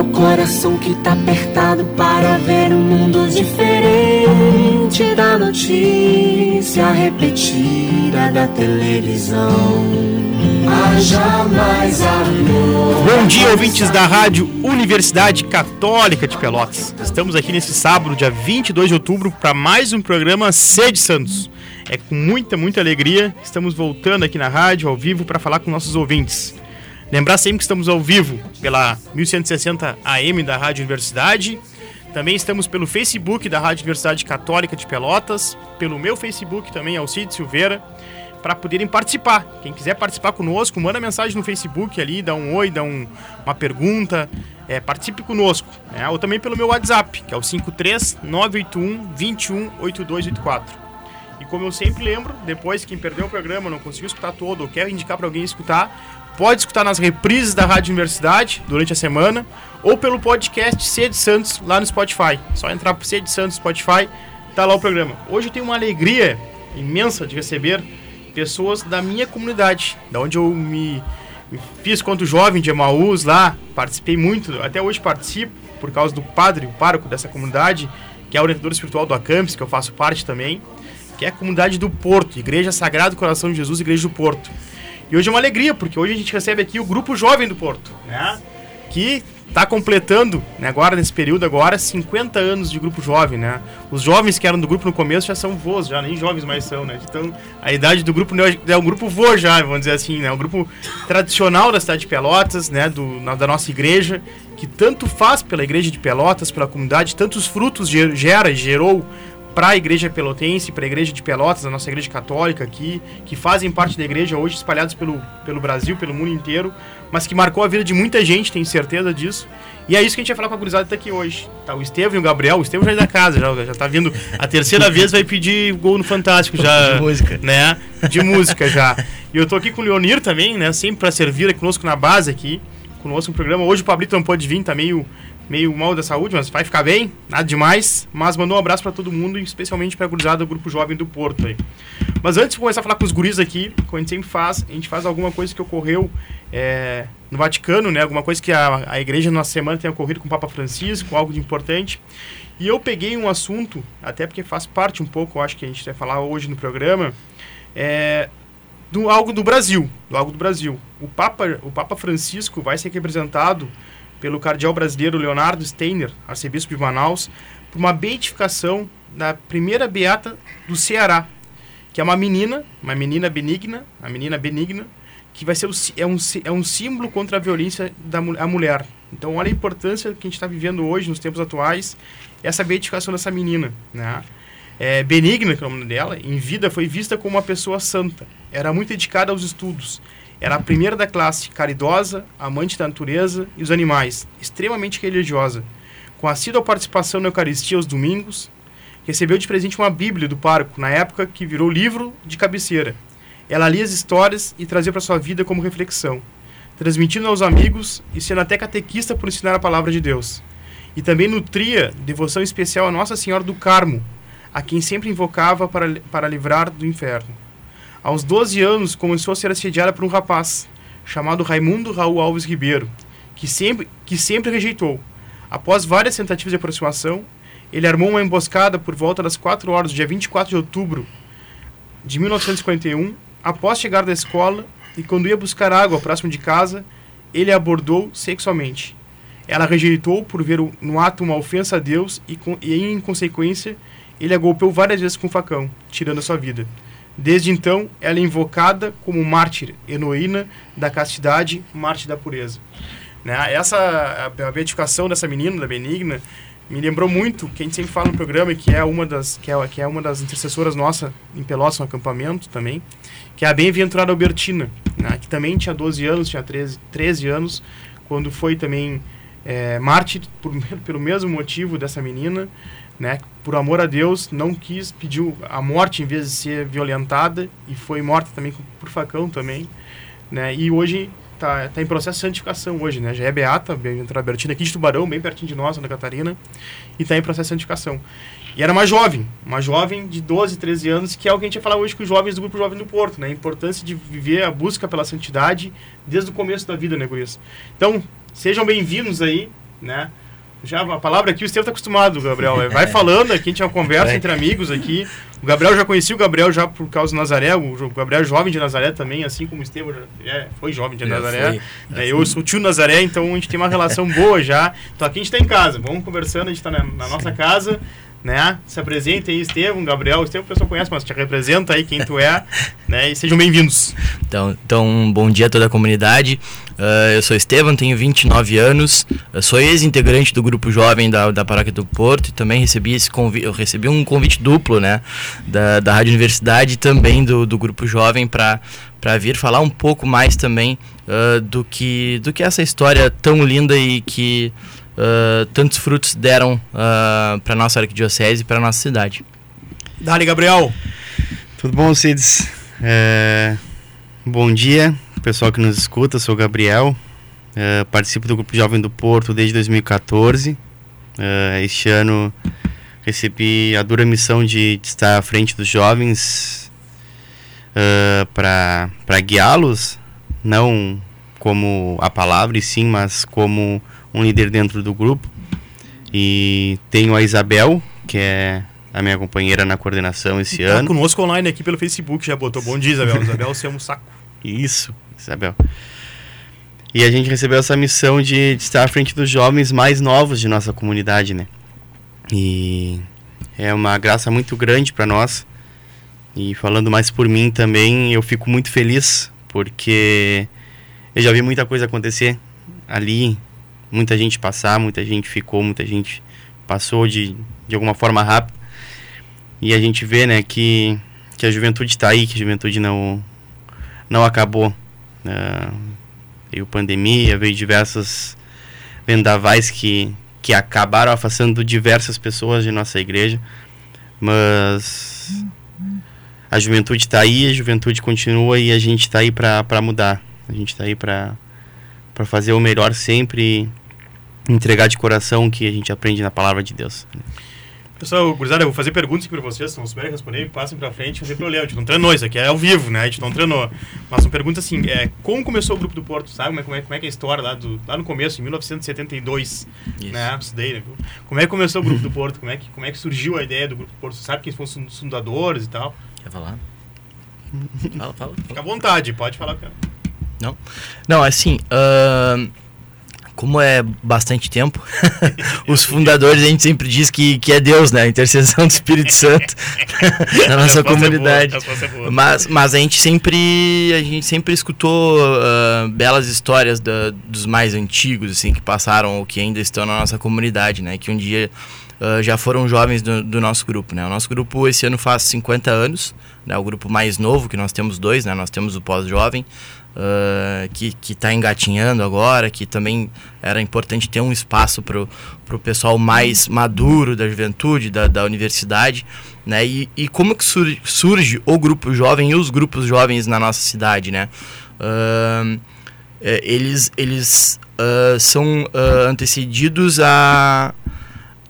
O coração que tá apertado para ver um mundo diferente da notícia repetida da televisão. Amor. Bom dia, ouvintes da Rádio Universidade Católica de Pelotas. Estamos aqui nesse sábado, dia 22 de outubro, para mais um programa Sede Santos. É com muita, muita alegria estamos voltando aqui na rádio, ao vivo, para falar com nossos ouvintes. Lembrar sempre que estamos ao vivo pela 1160 AM da Rádio Universidade. Também estamos pelo Facebook da Rádio Universidade Católica de Pelotas, pelo meu Facebook também, Alcide Silveira, para poderem participar. Quem quiser participar conosco, manda mensagem no Facebook ali, dá um oi, dá um, uma pergunta, é, participe conosco. Né? Ou também pelo meu WhatsApp, que é o 53981 218284. E como eu sempre lembro, depois quem perdeu o programa, não conseguiu escutar todo ou quer indicar para alguém escutar, pode escutar nas reprises da Rádio Universidade durante a semana ou pelo podcast Sede Santos lá no Spotify. Só entrar pro Sede Santos Spotify, tá lá o programa. Hoje eu tenho uma alegria imensa de receber pessoas da minha comunidade, da onde eu me, me fiz quanto jovem de Emaús lá, participei muito, até hoje participo por causa do padre, o pároco dessa comunidade, que é o orientador espiritual do Acampes, que eu faço parte também, que é a comunidade do Porto, Igreja Sagrado Coração de Jesus, Igreja do Porto. E hoje é uma alegria, porque hoje a gente recebe aqui o Grupo Jovem do Porto, né? Que está completando, né, agora nesse período agora, 50 anos de Grupo Jovem, né? Os jovens que eram do grupo no começo já são vôs, já nem jovens mais são, né? Então, a idade do grupo é um grupo vô já, vamos dizer assim, né? Um grupo tradicional da cidade de Pelotas, né? Do, na, da nossa igreja, que tanto faz pela igreja de Pelotas, pela comunidade, tantos frutos gera e gerou para a igreja pelotense, para a igreja de Pelotas, a nossa igreja católica aqui, que fazem parte da igreja hoje espalhados pelo, pelo Brasil, pelo mundo inteiro, mas que marcou a vida de muita gente, tenho certeza disso. E é isso que a gente vai falar com a gurizada até aqui hoje. Tá, o Estevam e o Gabriel, o Estevam já é da casa, já, já tá vindo a terceira vez, vai pedir gol no Fantástico já. De música. Né? De música já. E eu tô aqui com o Leonir também, né? Sempre para servir conosco na base aqui, conosco no programa. Hoje o Pablito não pode vir, tá meio meio mal da saúde, mas vai ficar bem, nada demais. Mas mandou um abraço para todo mundo, especialmente para a gurizada do Grupo Jovem do Porto aí. Mas antes de começar a falar com os guris aqui, como a gente sempre faz, a gente faz alguma coisa que ocorreu é, no Vaticano, né? Alguma coisa que a, a igreja na semana tem ocorrido com o Papa Francisco, algo de importante. E eu peguei um assunto, até porque faz parte um pouco, eu acho que a gente vai falar hoje no programa, é, do algo do Brasil, do algo do Brasil. O Papa, o Papa Francisco vai ser representado pelo cardeal brasileiro Leonardo Steiner, arcebispo de Manaus, por uma beatificação da primeira beata do Ceará, que é uma menina, uma menina benigna, a menina benigna, que vai ser o, é, um, é um símbolo contra a violência da a mulher. Então, olha a importância que a gente está vivendo hoje, nos tempos atuais, essa beatificação dessa menina. Né? É, benigna, que é o nome dela, em vida foi vista como uma pessoa santa. Era muito dedicada aos estudos. Era a primeira da classe, caridosa, amante da natureza e dos animais, extremamente religiosa. Com assídua participação na Eucaristia aos domingos, recebeu de presente uma Bíblia do parco, na época que virou livro de cabeceira. Ela lia as histórias e trazia para sua vida como reflexão, transmitindo aos amigos e sendo até catequista por ensinar a palavra de Deus. E também nutria devoção especial a Nossa Senhora do Carmo, a quem sempre invocava para, para livrar do inferno. Aos 12 anos, começou a ser assediada por um rapaz, chamado Raimundo Raul Alves Ribeiro, que sempre, que sempre rejeitou. Após várias tentativas de aproximação, ele armou uma emboscada por volta das 4 horas do dia 24 de outubro de 1951, após chegar da escola e quando ia buscar água próximo de casa, ele a abordou sexualmente. Ela rejeitou por ver no ato uma ofensa a Deus e, e em consequência, ele a golpeou várias vezes com um facão, tirando a sua vida. Desde então, ela é invocada como mártir, heroína da castidade, mártir da pureza. Né? Essa a beatificação dessa menina, da Benigna, me lembrou muito que a gente sempre fala no programa que é uma das que é, que é uma das intercessoras nossa em Pelotas no acampamento também, que é a bem-aventurada Albertina, né? que também tinha 12 anos, tinha 13, 13 anos, quando foi também é, mártir por, pelo mesmo motivo dessa menina, né? Por amor a Deus, não quis, pediu a morte em vez de ser violentada e foi morta também por facão também, né? E hoje tá, tá em processo de santificação hoje, né? Já é beata, Bertina, aqui de Tubarão, bem pertinho de nós, Santa Catarina, e está em processo de santificação. E era uma jovem, uma jovem de 12, 13 anos, que é o que a gente ia falar hoje com os jovens do Grupo Jovem do Porto, né? A importância de viver a busca pela santidade desde o começo da vida, né, Gurias? Então, sejam bem-vindos aí, né? Já a palavra aqui, o Estevam está acostumado, Gabriel. Vai falando aqui, a gente é uma conversa entre amigos aqui. O Gabriel já conhecia o Gabriel já por causa do Nazaré, o Gabriel é jovem de Nazaré também, assim como o Estevam é, foi jovem de Nazaré. Foi, é, eu sou tio Nazaré, então a gente tem uma relação boa já. Então aqui a gente está em casa, vamos conversando, a gente está na, na nossa casa né? Se apresente aí, Estevam, Gabriel. Estevam, o pessoal conhece, mas te representa aí quem tu é, né? E sejam bem-vindos. Então, então, bom dia a toda a comunidade. Uh, eu sou Estevam, tenho 29 anos. Eu sou ex-integrante do grupo jovem da, da Paróquia do Porto e também recebi esse convite, eu recebi um convite duplo, né? Da, da Rádio Universidade e também do, do grupo jovem para para vir falar um pouco mais também uh, do que do que essa história tão linda e que uh, tantos frutos deram uh, ah, para nossa arquidiocese e para nossa cidade. Dali, Gabriel. Tudo bom, Cides? É... Bom dia, pessoal que nos escuta. Sou o Gabriel, é, participo do Grupo Jovem do Porto desde 2014. É, este ano recebi a dura missão de, de estar à frente dos jovens uh, para guiá-los, não como a palavra e sim, mas como um líder dentro do grupo. E tenho a Isabel, que é a minha companheira na coordenação esse tá ano. conosco online aqui pelo Facebook, já botou. Bom dia, Isabel. Isabel, você é um saco. Isso, Isabel. E a gente recebeu essa missão de, de, estar à frente dos jovens mais novos de nossa comunidade, né? E é uma graça muito grande para nós. E falando mais por mim também, eu fico muito feliz porque eu já vi muita coisa acontecer ali muita gente passar, muita gente ficou, muita gente passou de, de alguma forma rápida. E a gente vê, né, que, que a juventude está aí, que a juventude não, não acabou. Uh, veio pandemia, veio diversas vendavais que, que acabaram afastando diversas pessoas de nossa igreja. Mas a juventude está aí, a juventude continua e a gente está aí para mudar. A gente está aí para fazer o melhor sempre entregar de coração o que a gente aprende na palavra de Deus. Pessoal, gurizada, eu vou fazer perguntas aqui para vocês, se não souberem responder, passem para frente, não tem problema, a gente não treinou, isso aqui é ao vivo, né, a gente não treinou. Mas uma pergunta assim, é, como começou o Grupo do Porto, sabe, como é, como é, que é a história lá, do, lá no começo, em 1972, isso. né, estudei, né, como é que começou o Grupo do Porto, como é, que, como é que surgiu a ideia do Grupo do Porto, sabe quem foram os fundadores e tal? Quer falar? fala, fala. Fica à vontade, pode falar, cara. Não, não, assim, uh como é bastante tempo, os fundadores a gente sempre diz que, que é Deus, né? A intercessão do Espírito Santo na nossa comunidade. É boa, é mas, mas a gente sempre a gente sempre escutou uh, belas histórias da, dos mais antigos, assim, que passaram ou que ainda estão na nossa comunidade, né? Que um dia uh, já foram jovens do, do, nosso grupo, né? O nosso grupo esse ano faz 50 anos, né? O grupo mais novo, que nós temos dois, né? Nós temos o pós-jovem, uh, que está engatinhando agora, que também era importante ter um espaço para o pessoal mais maduro da juventude, da, da universidade. Né? E, e como que sur surge o grupo jovem e os grupos jovens na nossa cidade, né? Uh, eles eles uh, são antecedidos a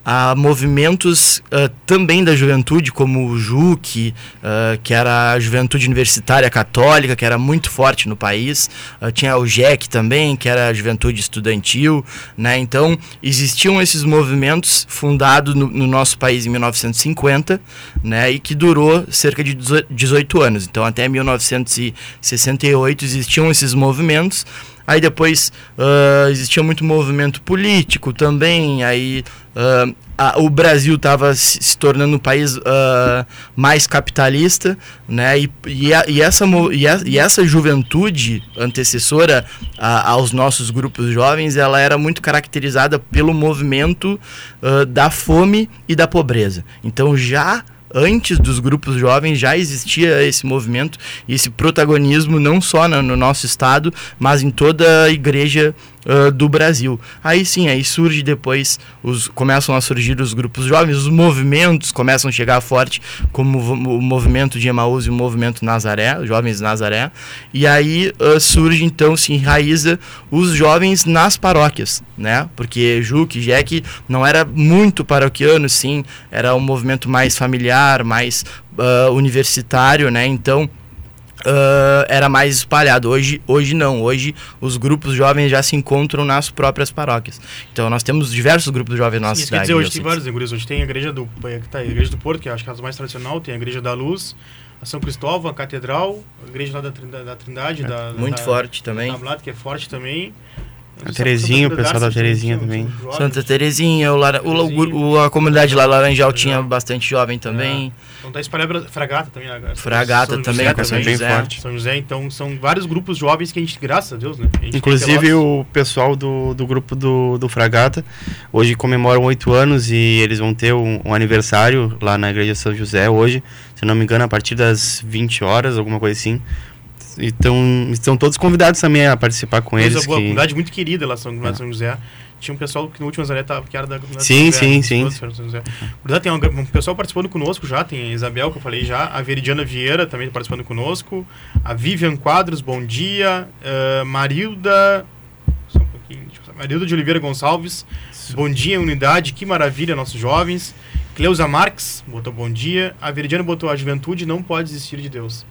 a movimentos uh, também da juventude, como o JUC, uh, que era a juventude universitária católica, que era muito forte no país. Uh, tinha o JEC também, que era a juventude estudantil. Né? Então, existiam esses movimentos fundados no, no, nosso país em 1950 né? e que durou cerca de 18 anos. Então, até 1968 existiam esses movimentos. Aí depois uh, existia muito movimento político também, aí uh, a, o Brasil estava se, se, tornando um país uh, mais capitalista, né? E, e, a, e, essa, e, a, e essa juventude antecessora aos nossos grupos jovens, ela era muito caracterizada pelo movimento da fome e da pobreza. Então já antes dos grupos jovens já existia esse movimento e esse protagonismo não só no, no nosso estado, mas em toda a igreja uh, do Brasil. Aí sim, aí surge depois, os, começam a surgir os grupos jovens, os movimentos começam a chegar forte, como o movimento de Emaús e o movimento Nazaré, Jovens Nazaré, e aí uh, surge então, se enraiza os jovens nas paróquias, né? Porque Juque, Jeque não era muito paroquiano, sim, era um movimento mais familiar, mais uh, universitário, né? Então uh, era mais espalhado. Hoje, hoje não. Hoje os grupos jovens já se encontram nas próprias paróquias. Então nós temos diversos grupos jovens na nossa cidade. Dizer, hoje tem vários igrejas. Hoje tem a igreja do, tá, a igreja do Porto, que acho que é a mais tradicional, tem a igreja da Luz, a São Cristóvão, a Catedral, a igreja lá da, da Trindade. É, da, muito da, forte também. Da que é forte também. A Terezinha, o pessoal da Terezinha também. Santa Terezinha, o, Lara, o, o, a comunidade lá Laranjal tinha bastante jovem também. É. Então tá espalhado Fragata também. Né? Fragata São também, José, São José. Forte. São José, então são vários grupos jovens que a gente, graças a Deus, né? A Inclusive o pessoal do, do grupo do, do Fragata, hoje comemoram oito anos e eles vão ter um, um, aniversário lá na igreja São José hoje, se não me engano, a partir das 20 horas, alguma coisa assim. Então, estão todos convidados também a participar com eles. Boa, que... comunidade muito querida lá São, ah. São José. Tinha um pessoal que no último Zé tava, que era da comunidade Sim, São José, sim, sim. Verdade, tem um, um, pessoal participando conosco já, tem a Isabel, que eu falei já, a Veridiana Vieira também participando conosco, a Vivian Quadros, bom dia, uh, Marilda... Só um pouquinho, Marilda de Oliveira Gonçalves, bom dia, unidade, que maravilha, nossos jovens. Cleusa Marques botou bom dia. A Veridiana botou a juventude não pode desistir de Deus.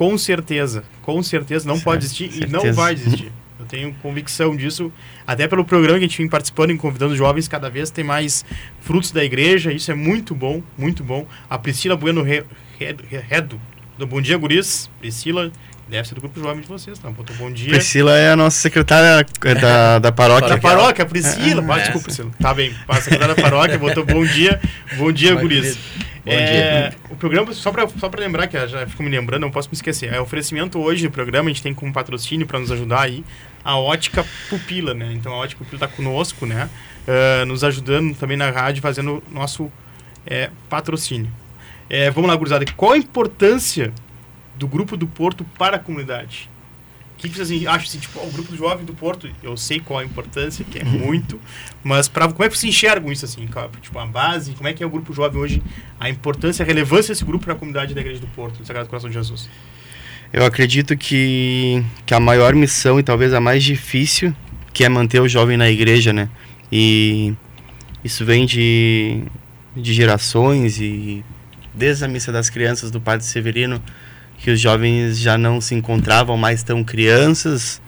Com certeza, com certeza não certo, pode existir certeza. e não vai existir. Eu tenho convicção disso, até pelo programa que a gente vem participando e convidando jovens, cada vez tem mais frutos da igreja, isso é muito bom, muito bom. A Priscila Bueno Redo, do Bom Dia Guris, Priscila, deve ser do grupo jovem de vocês, tá? Botou bom dia. Priscila é a nossa secretária da, da paróquia. Da paróquia, Priscila, é, desculpa, Priscila. Tá bem, a secretária da paróquia, botou bom dia, bom dia, Guris. Bom é, dia. O programa, só para só pra lembrar, que já fico me lembrando, não posso me esquecer. É oferecimento hoje do programa, a gente tem como patrocínio para nos ajudar aí a Ótica Pupila, né? Então a Ótica Pupila está conosco, né? Uh, nos ajudando também na rádio, fazendo nosso é, patrocínio. É, vamos lá, gurizada. Qual a importância do Grupo do Porto para a comunidade? que, que vocês acham assim, tipo, o grupo jovem do Porto, eu sei qual a importância, que é muito, mas pra, como é que vocês enxergam isso assim, tipo, a base, como é que é o grupo jovem hoje, a importância, a relevância desse grupo para a comunidade da Igreja do Porto, do Sagrado Coração de Jesus? Eu acredito que, que a maior missão e talvez a mais difícil, que é manter o jovem na igreja, né? E isso vem de, de gerações e desde a missa das crianças do Padre Severino, que os jovens já não se encontravam mais tão crianças.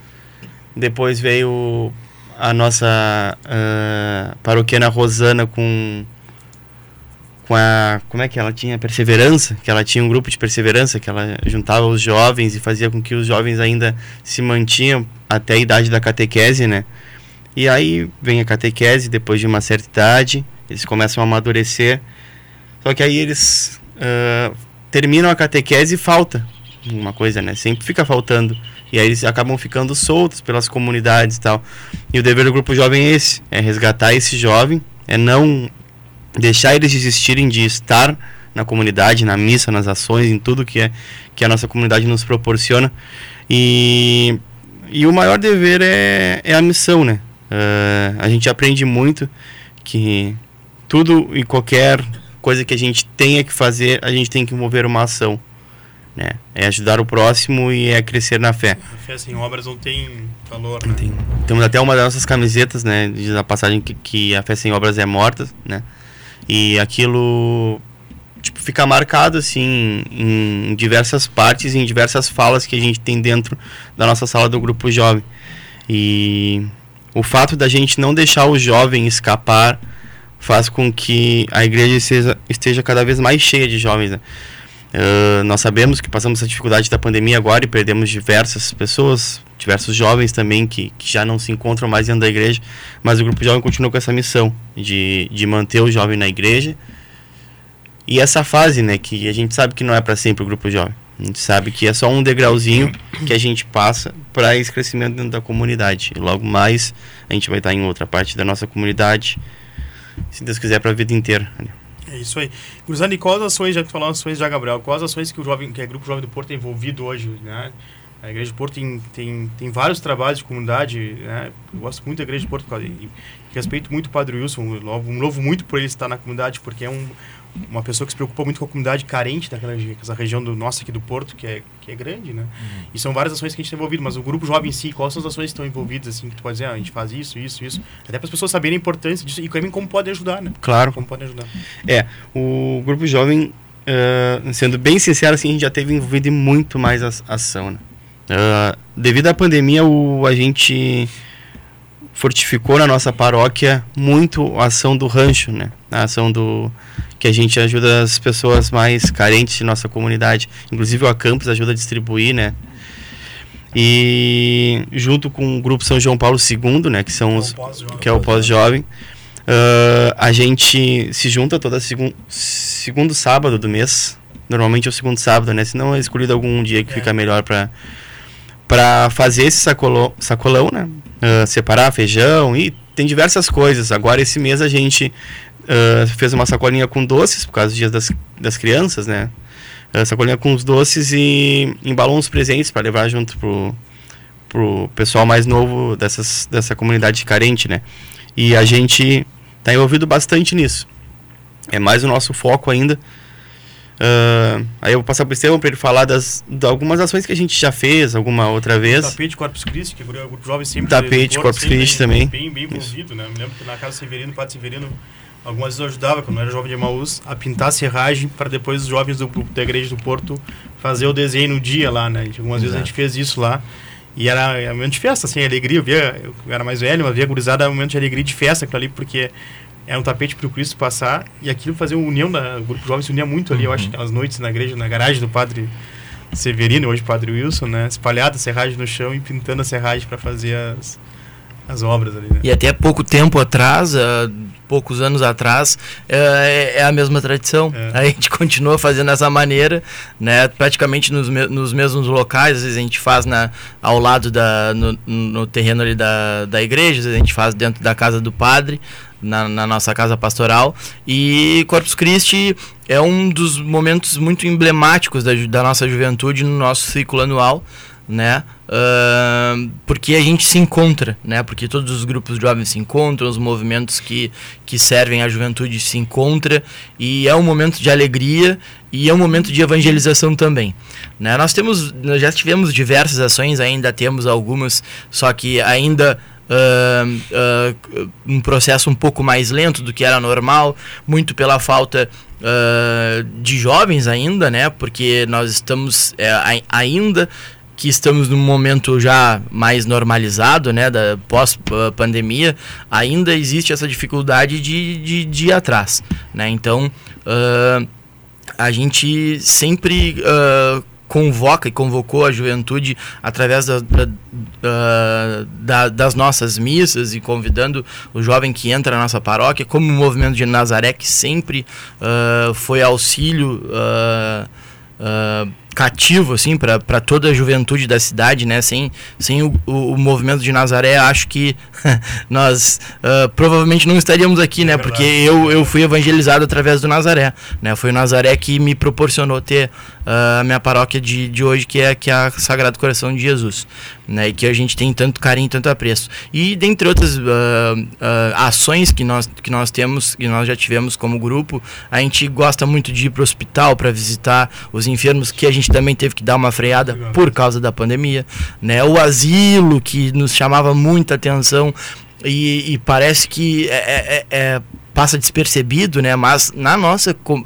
Depois veio a nossa uh, paroquiana Rosana com com a como é que ela tinha? Perseverança? Que ela tinha um grupo de perseverança que ela juntava os jovens e fazia com que os jovens ainda se mantinham até a idade da catequese né? E aí vem a catequese depois de uma certa idade eles começam a amadurecer. Só que aí eles uh, terminam a catequese e falta uma coisa, né? Sempre fica faltando. E aí eles acabam ficando soltos pelas comunidades e tal. E o dever do grupo jovem é esse: é resgatar esse jovem, é não deixar eles desistirem de estar na comunidade, na missa, nas ações, em tudo que, é, que a nossa comunidade nos proporciona. E, e o maior dever é, é a missão, né? Uh, a gente aprende muito que tudo e qualquer coisa que a gente tenha que fazer, a gente tem que mover uma ação. Né? É ajudar o próximo e é crescer na fé. A fé sem obras não tem valor, né? Tem. Temos até uma das nossas camisetas, né? Diz a passagem que, que a fé sem obras é morta, né? E aquilo tipo, fica marcado assim em diversas partes, em diversas falas que a gente tem dentro da nossa sala do grupo jovem. E o fato da gente não deixar o jovem escapar faz com que a igreja esteja, esteja cada vez mais cheia de jovens. Né? Uh, nós sabemos que passamos essa dificuldade da pandemia agora e perdemos diversas pessoas, diversos jovens também que, que já não se encontram mais dentro da igreja, mas o grupo jovem continua com essa missão de, de manter o jovem na igreja. E essa fase, né, que a gente sabe que não é para sempre o grupo jovem. A gente sabe que é só um degrauzinho que a gente passa para esse crescimento dentro da comunidade. E logo mais a gente vai estar em outra parte da nossa comunidade se Deus quiser, para a vida inteira. É isso aí. Cruzando, e quais ações, já que falamos ações já, Gabriel, quais ações que o jovem, que é Grupo Jovem do Porto é envolvido hoje, né? A Igreja de Porto tem, tem, tem vários trabalhos de comunidade, né? Eu gosto muito da Igreja de Porto e, e respeito muito o Padre Wilson, um louvo, louvo muito por ele estar na comunidade, porque é um, uma pessoa que se preocupa muito com a comunidade carente daquela essa região do nossa aqui do Porto, que é, que é grande, né? Uhum. E são várias ações que a gente está envolvido, mas o grupo jovem em si, quais são as ações que estão envolvidas, assim, que tu pode dizer, ah, a gente faz isso, isso, isso, até para as pessoas saberem a importância disso e também como podem ajudar, né? Claro. Como podem ajudar. É, o grupo jovem, uh, sendo bem sincero, assim, a gente já teve envolvido em muito mais ação, né? Uh, devido à pandemia, o, a gente fortificou na nossa paróquia muito a ação do rancho, né? A ação do que a gente ajuda as pessoas mais carentes de nossa comunidade. Inclusive o Acampus ajuda a distribuir, né? E junto com o grupo São João Paulo II, né, que são os que é o pós-jovem, uh, a gente se junta toda segun, segundo sábado do mês. Normalmente é o segundo sábado, né? Se não é escolhido algum dia que é. fica melhor para para fazer esse sacolão, sacolão né? Separar feijão e tem diversas coisas. Agora esse mês a gente uh, fez uma sacolinha com doces, por causa dos dias das, das crianças, né? Uh, sacolinha com os doces e embalou uns presentes para levar junto pro, pro pessoal mais novo dessas, dessa comunidade carente, né? E a gente está envolvido bastante nisso. É mais o nosso foco ainda. Uh, aí eu vou passar para o Estevão para ele falar das, de algumas ações que a gente já fez alguma outra vez. Tapete Corpus Christi, que é o grupo jovem sempre. Tapete Corpus Christi também. Bem, bem envolvido, né? Me lembro que na casa Severino, o Padre Severino Algumas vezes eu ajudava, quando eu era jovem de Emaús, a pintar a serragem para depois os jovens do, da igreja do Porto fazer o desenho no dia lá, né? Algumas Exato. vezes a gente fez isso lá. E era, era um momento de festa, assim, alegria. Eu, via, eu era mais velho, mas via gurizada, um momento de alegria de festa aquilo ali, porque era um tapete para o Cristo passar e aquilo fazia uma união, da, o grupo jovem se unia muito ali, uhum. eu acho, aquelas noites na igreja, na garagem do padre Severino, hoje padre Wilson, né? Espalhada a serragem no chão e pintando a serragem para fazer as, as obras ali, né? E até pouco tempo atrás, uh, poucos anos atrás, uh, é a mesma tradição. É. A gente continua fazendo dessa maneira, né? Praticamente nos, me nos mesmos locais, às vezes a gente faz na, ao lado da, no, no terreno ali da, da igreja, às vezes a gente faz dentro da casa do padre, na, na, nossa casa pastoral. E Corpus Christi é um dos momentos muito emblemáticos da, da nossa juventude no nosso ciclo anual né? Uh, porque a gente se encontra, né? Porque todos os grupos jovens se encontram, os movimentos que, que servem à juventude se encontram e é um momento de alegria e é um momento de evangelização também, né? Nós temos, nós já tivemos diversas ações, ainda temos algumas, só que ainda uh, uh, um processo um pouco mais lento do que era normal, muito pela falta de jovens ainda, né? Porque nós estamos é, ainda que estamos num momento já mais normalizado, né, da pós-pandemia, ainda existe essa dificuldade de, de, de ir atrás, né? Então, uh, a gente sempre uh, convoca e convocou a juventude através da, da, da, das nossas missas e convidando o jovem que entra na nossa paróquia, como o movimento de Nazaré, que sempre uh, foi auxílio cativo assim para toda a juventude da cidade né? Sem, sem o, o, o movimento de Nazaré acho que nós uh, provavelmente não estaríamos aqui né? é porque eu, eu fui evangelizado através do Nazaré né? Foi o Nazaré que me proporcionou ter uh, a minha paróquia de, de hoje que é que é a Sagrado Coração de Jesus né? E que a gente tem tanto carinho tanto apreço. E dentre outras uh, ações que nós que nós temos que nós já tivemos como grupo a gente gosta muito de ir para o hospital para visitar os enfermos que a gente também teve que dar uma freada por causa da pandemia, né? O asilo que nos chamava muita atenção e, e parece que é, é, é passa despercebido, né? Mas na nossa, uh,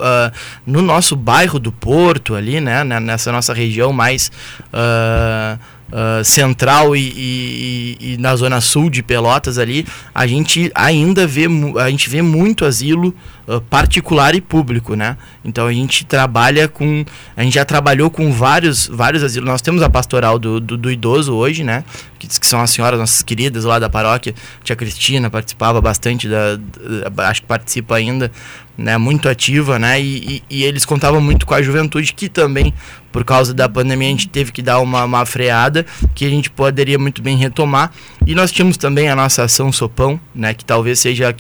no nosso bairro do Porto ali, né? Nessa nossa região mais uh, uh, central e, e, e, na zona sul de Pelotas ali, a gente ainda vê, a gente vê muito asilo uh, particular e público, né? Então a gente trabalha com, a gente já trabalhou com vários, vários asilos. Nós temos a pastoral do, do, do idoso hoje, né? Que, que, são as senhoras nossas queridas lá da paróquia. Tia Cristina participava bastante da, da acho que participa ainda né, muito ativa, né, e, e, e, eles contavam muito com a juventude que também, por causa da pandemia, a gente teve que dar uma, uma freada, que a gente poderia muito bem retomar. E nós tínhamos também a nossa ação Sopão, né, que talvez seja a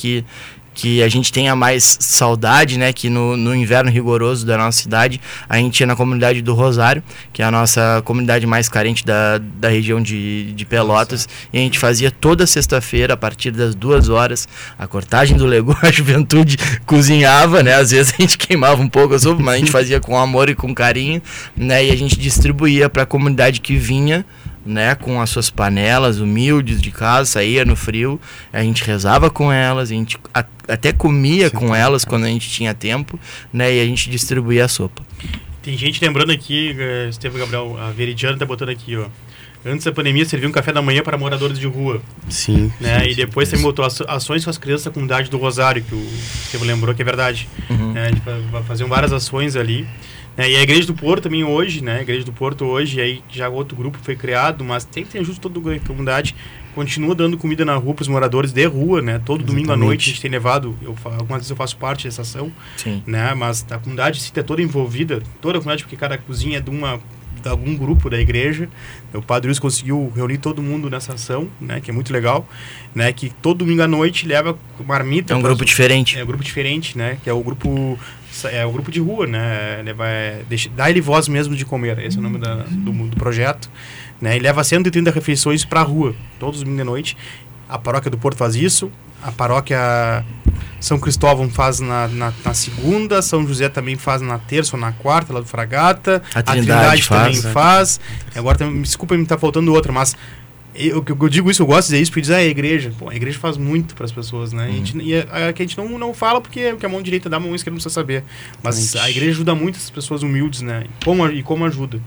que, a gente tenha mais saudade, né? Que no, no inverno rigoroso da nossa cidade, a gente ia na comunidade do Rosário, que é a nossa comunidade mais carente da, da região de, de Pelotas, e a gente fazia toda sexta-feira, a partir das duas horas, a cortagem do legume, a juventude cozinhava, né? Às vezes a gente queimava um pouco a sopa, mas a gente fazia com amor e com carinho, né? E a gente distribuía para a comunidade que vinha né, com as suas panelas humildes de casa, saía no frio, a gente rezava com elas, a gente a, até comia Sim, com elas quando a gente tinha tempo, né, e a gente distribuía a sopa. Tem gente lembrando aqui, eh, Estevam Gabriel, a Veridiana tá botando aqui, ó. Antes da pandemia, servia um café da manhã para moradores de rua. Sim. Né? sim, e depois sim, também botou ações com as crianças da comunidade do Rosário, que o Estevam lembrou que é verdade. Uhum. Né? Faziam várias ações ali. É, e a Igreja do Porto também hoje, né? A Igreja do Porto hoje, aí já outro grupo foi criado, mas tem que ter ajuda toda a comunidade. Continua dando comida na rua para os moradores de rua, né? Todo Exatamente. domingo à noite a gente tem levado, eu, algumas vezes eu faço parte dessa ação, Sim. né? Mas a comunidade se é toda envolvida, toda a comunidade, porque cada cozinha é de uma de algum grupo da igreja. O Padre Luiz conseguiu reunir todo mundo nessa ação, né, que é muito legal, né, que todo domingo à noite leva marmita. É um grupo diferente. É um grupo diferente, né, que é o grupo é o grupo de rua, né, leva é, deixa, dá ele voz mesmo de comer, esse é o nome da, do, do projeto, né, e leva 130 refeições para a rua, todos os domingos à noite. A paróquia do Porto faz isso, a paróquia são Cristóvão faz na, na, na, segunda, São José também faz na terça ou na quarta, lá do Fragata. A Trindade, a Trindade faz, também né? faz. Agora, desculpa, me está faltando outra, mas eu, eu, digo isso, eu gosto de dizer isso, porque diz, ah, a igreja. Pô, a igreja faz muito para as pessoas, né? Uhum. A gente, e a, a, a, gente não, não fala porque, porque a mão direita dá a mão esquerda não precisa saber. Mas a igreja ajuda muito essas pessoas humildes, né? E como, e como ajuda.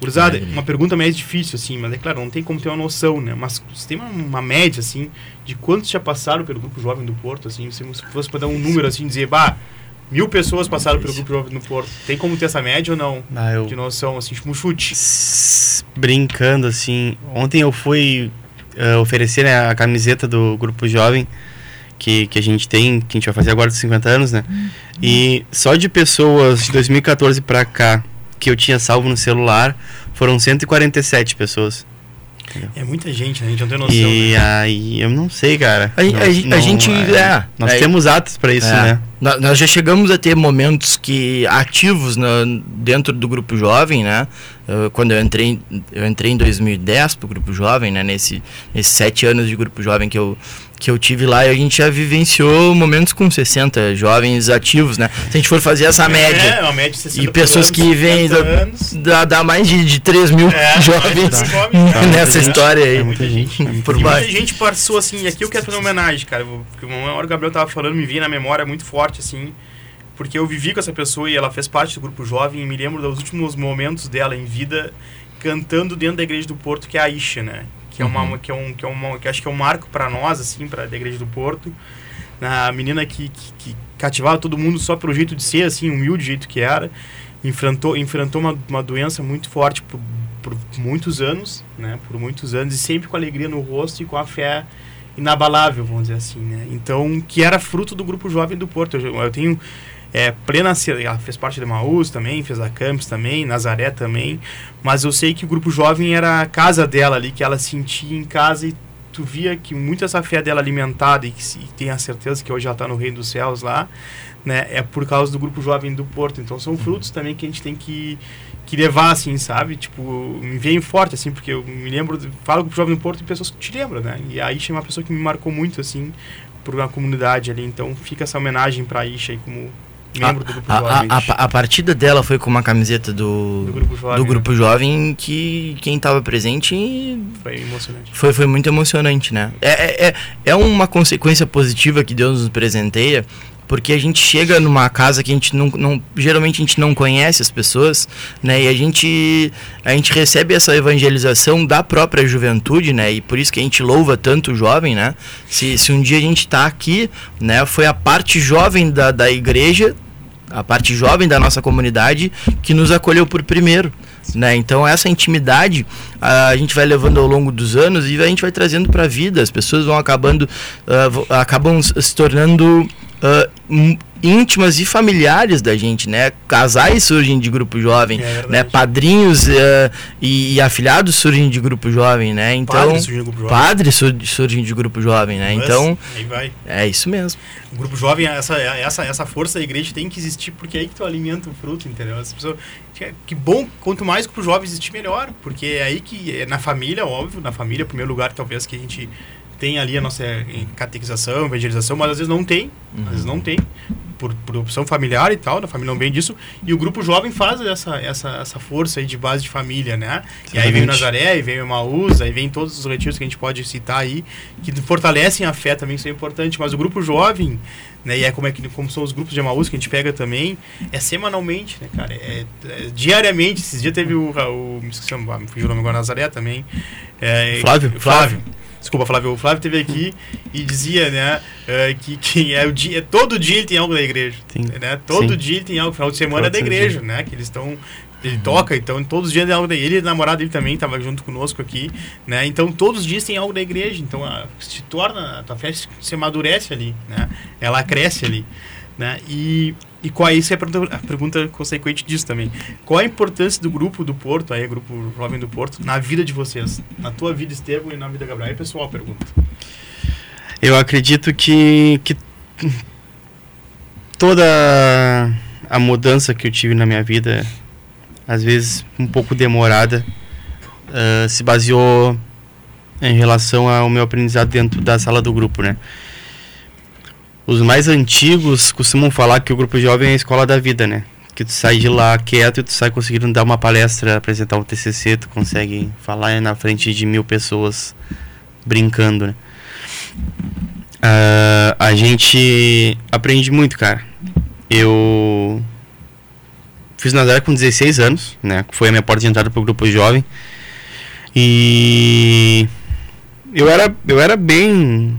Gurizada, é. uma pergunta mais difícil, assim, mas é claro, não tem como ter uma noção, né? Mas você tem uma, uma, média, assim, de quantos já passaram pelo Grupo Jovem do Porto, assim, se fosse para dar um número, assim, dizer, bah, mil pessoas passaram pelo Grupo Jovem do Porto. Tem como ter essa média ou não? Ah, eu... De noção, assim, tipo um chute. Brincando, assim, ontem eu fui uh, oferecer né, a camiseta do Grupo Jovem, que, que a gente tem, que a gente vai fazer agora dos 50 anos, né? Uhum. E só de pessoas de 2014 para cá que eu tinha salvo no celular foram 147 pessoas. É muita gente, né? A gente não tem noção. E né? aí, eu não sei, cara. A, nós, a, não, a gente. É, é, nós é, temos atos para isso, é. né? Nós já chegamos a ter momentos que ativos no, dentro do grupo jovem, né? quando eu entrei, eu entrei em 2010 para o grupo jovem, né? Nesse, nesses sete anos de grupo jovem que eu que eu tive lá, a gente já vivenciou momentos com 60 jovens ativos, né? Se a gente for fazer essa média. É, uma média de 60 E pessoas anos, que vêm. Dá, dá mais de, de 3 mil é, jovens tá. nessa história aí. É muita gente. É muita, muita gente passou assim. E aqui eu quero fazer uma homenagem, cara. Porque uma hora o Gabriel tava falando, me vinha na memória muito forte, assim. Porque eu vivi com essa pessoa e ela fez parte do grupo jovem. E me lembro dos últimos momentos dela em vida cantando dentro da igreja do Porto, que é a Isha, né? Que é uma uhum. que é um que é uma que acho que é um marco para nós assim para a igreja do Porto. A menina que, que, que, cativava todo mundo só pelo jeito de ser assim humilde jeito que era enfrentou enfrentou uma, uma doença muito forte por, por muitos anos né por muitos anos e sempre com alegria no rosto e com a fé inabalável vamos dizer assim né. Então que era fruto do grupo jovem do Porto. Eu, eu tenho é, plena ela fez parte da Maús também, fez a Campos também, Nazaré também, mas eu sei que o grupo jovem era a casa dela ali, que ela sentia em casa e tu via que muito essa fé dela alimentada e que e tem a certeza que hoje ela está no reino dos céus lá, né, é por causa do grupo jovem do Porto. Então são frutos também que a gente tem que que levar assim, sabe? Tipo, me veio forte assim, porque eu me lembro, falo com o jovem do Porto e pessoas que te lembram, né? E a Isha é uma pessoa que me marcou muito assim por uma comunidade ali, então fica essa homenagem para a Isha aí como membro do grupo a, jovem. A, a, a, partida dela foi com uma camiseta do, do grupo jovem, do grupo né? jovem que quem estava presente foi emocionante. Foi, foi muito emocionante, né? É, é, é, é uma consequência positiva que Deus nos presenteia porque a gente chega numa casa que a gente não, não, geralmente a gente não conhece as pessoas, né? E a gente a gente recebe essa evangelização da própria juventude, né? E por isso que a gente louva tanto o jovem, né? Se, se um dia a gente está aqui, né? Foi a parte jovem da, da igreja, a parte jovem da nossa comunidade que nos acolheu por primeiro. Né? Então essa intimidade a, gente vai levando ao longo dos anos e a gente vai trazendo para a vida. As pessoas vão acabando, uh, acabam se tornando uh, íntimas e familiares da gente, né? Casais surgem de grupo jovem, É né? Padrinhos eh, e, e afilhados surgem de grupo jovem, né? Então, Padres surgem de grupo jovem. sur- surgem de grupo jovem, né? Mas, Então, Aí vai. é isso mesmo. O grupo jovem, essa, essa, essa força da igreja tem que existir, porque é aí que tu alimenta o fruto, entendeu? As pessoas, que- bom, quanto mais grupo jovem existir, melhor. Porque é aí que, é na família, óbvio, na família, primeiro lugar, talvez que a gente tem ali a nossa eh, catequização, evangelização, mas às vezes não tem, às vezes não tem, por, por opção familiar e tal, da família não vem disso, e o grupo jovem faz essa, essa, essa força aí de base de família, né? E aí vem o Exatamente. Nazaré, aí vem o Emaús, aí vem todos os retiros que a gente pode citar aí, que fortalecem a fé também, isso é importante, mas o grupo jovem, né, e é como, é que, como são os grupos de Emaús que a gente pega também, é semanalmente, né, cara, é, é diariamente, esses dias teve o, o me esqueci, o nome, me fugiu o nome agora, Nazaré também, é, Flávio? Flávio. Desculpa, Flávio. O Flávio teve aqui e dizia, né, eh, que, que é o dia, todo dia ele tem algo da igreja. Sim. Né? Todo Sim. dia ele tem algo. Final de semana é da igreja, né? Que eles estão. Ele toca, então todos os dias tem algo da Ele e a namorada dele também estava junto conosco aqui, né? Então todos os dias tem algo da igreja. Então a, se torna, a tua fé se, se amadurece ali, né? Ela cresce ali, né? E, e qual é isso? É a pergunta, a pergunta consequente disso também. Qual a importância do grupo do Porto, aí, grupo Jovem do Porto, na vida de vocês? Na tua vida, Estevam, e na vida, Gabriel? Aí, pessoal, pergunta. Eu acredito que, que toda a mudança que eu tive na minha vida, às vezes um pouco demorada, ah, se baseou em relação ao meu aprendizado dentro da sala do grupo, né? Os mais antigos costumam falar que o grupo jovem é a escola da vida, né? Que tu sai de lá quieto e tu sai conseguindo dar uma palestra, apresentar um TCC, tu consegue falar na frente de mil pessoas brincando, né? Ah, a gente aprende muito, cara. Eu fiz Nazaré com 16 anos, né? Foi a minha porta de entrada pro grupo jovem. E eu era eu era bem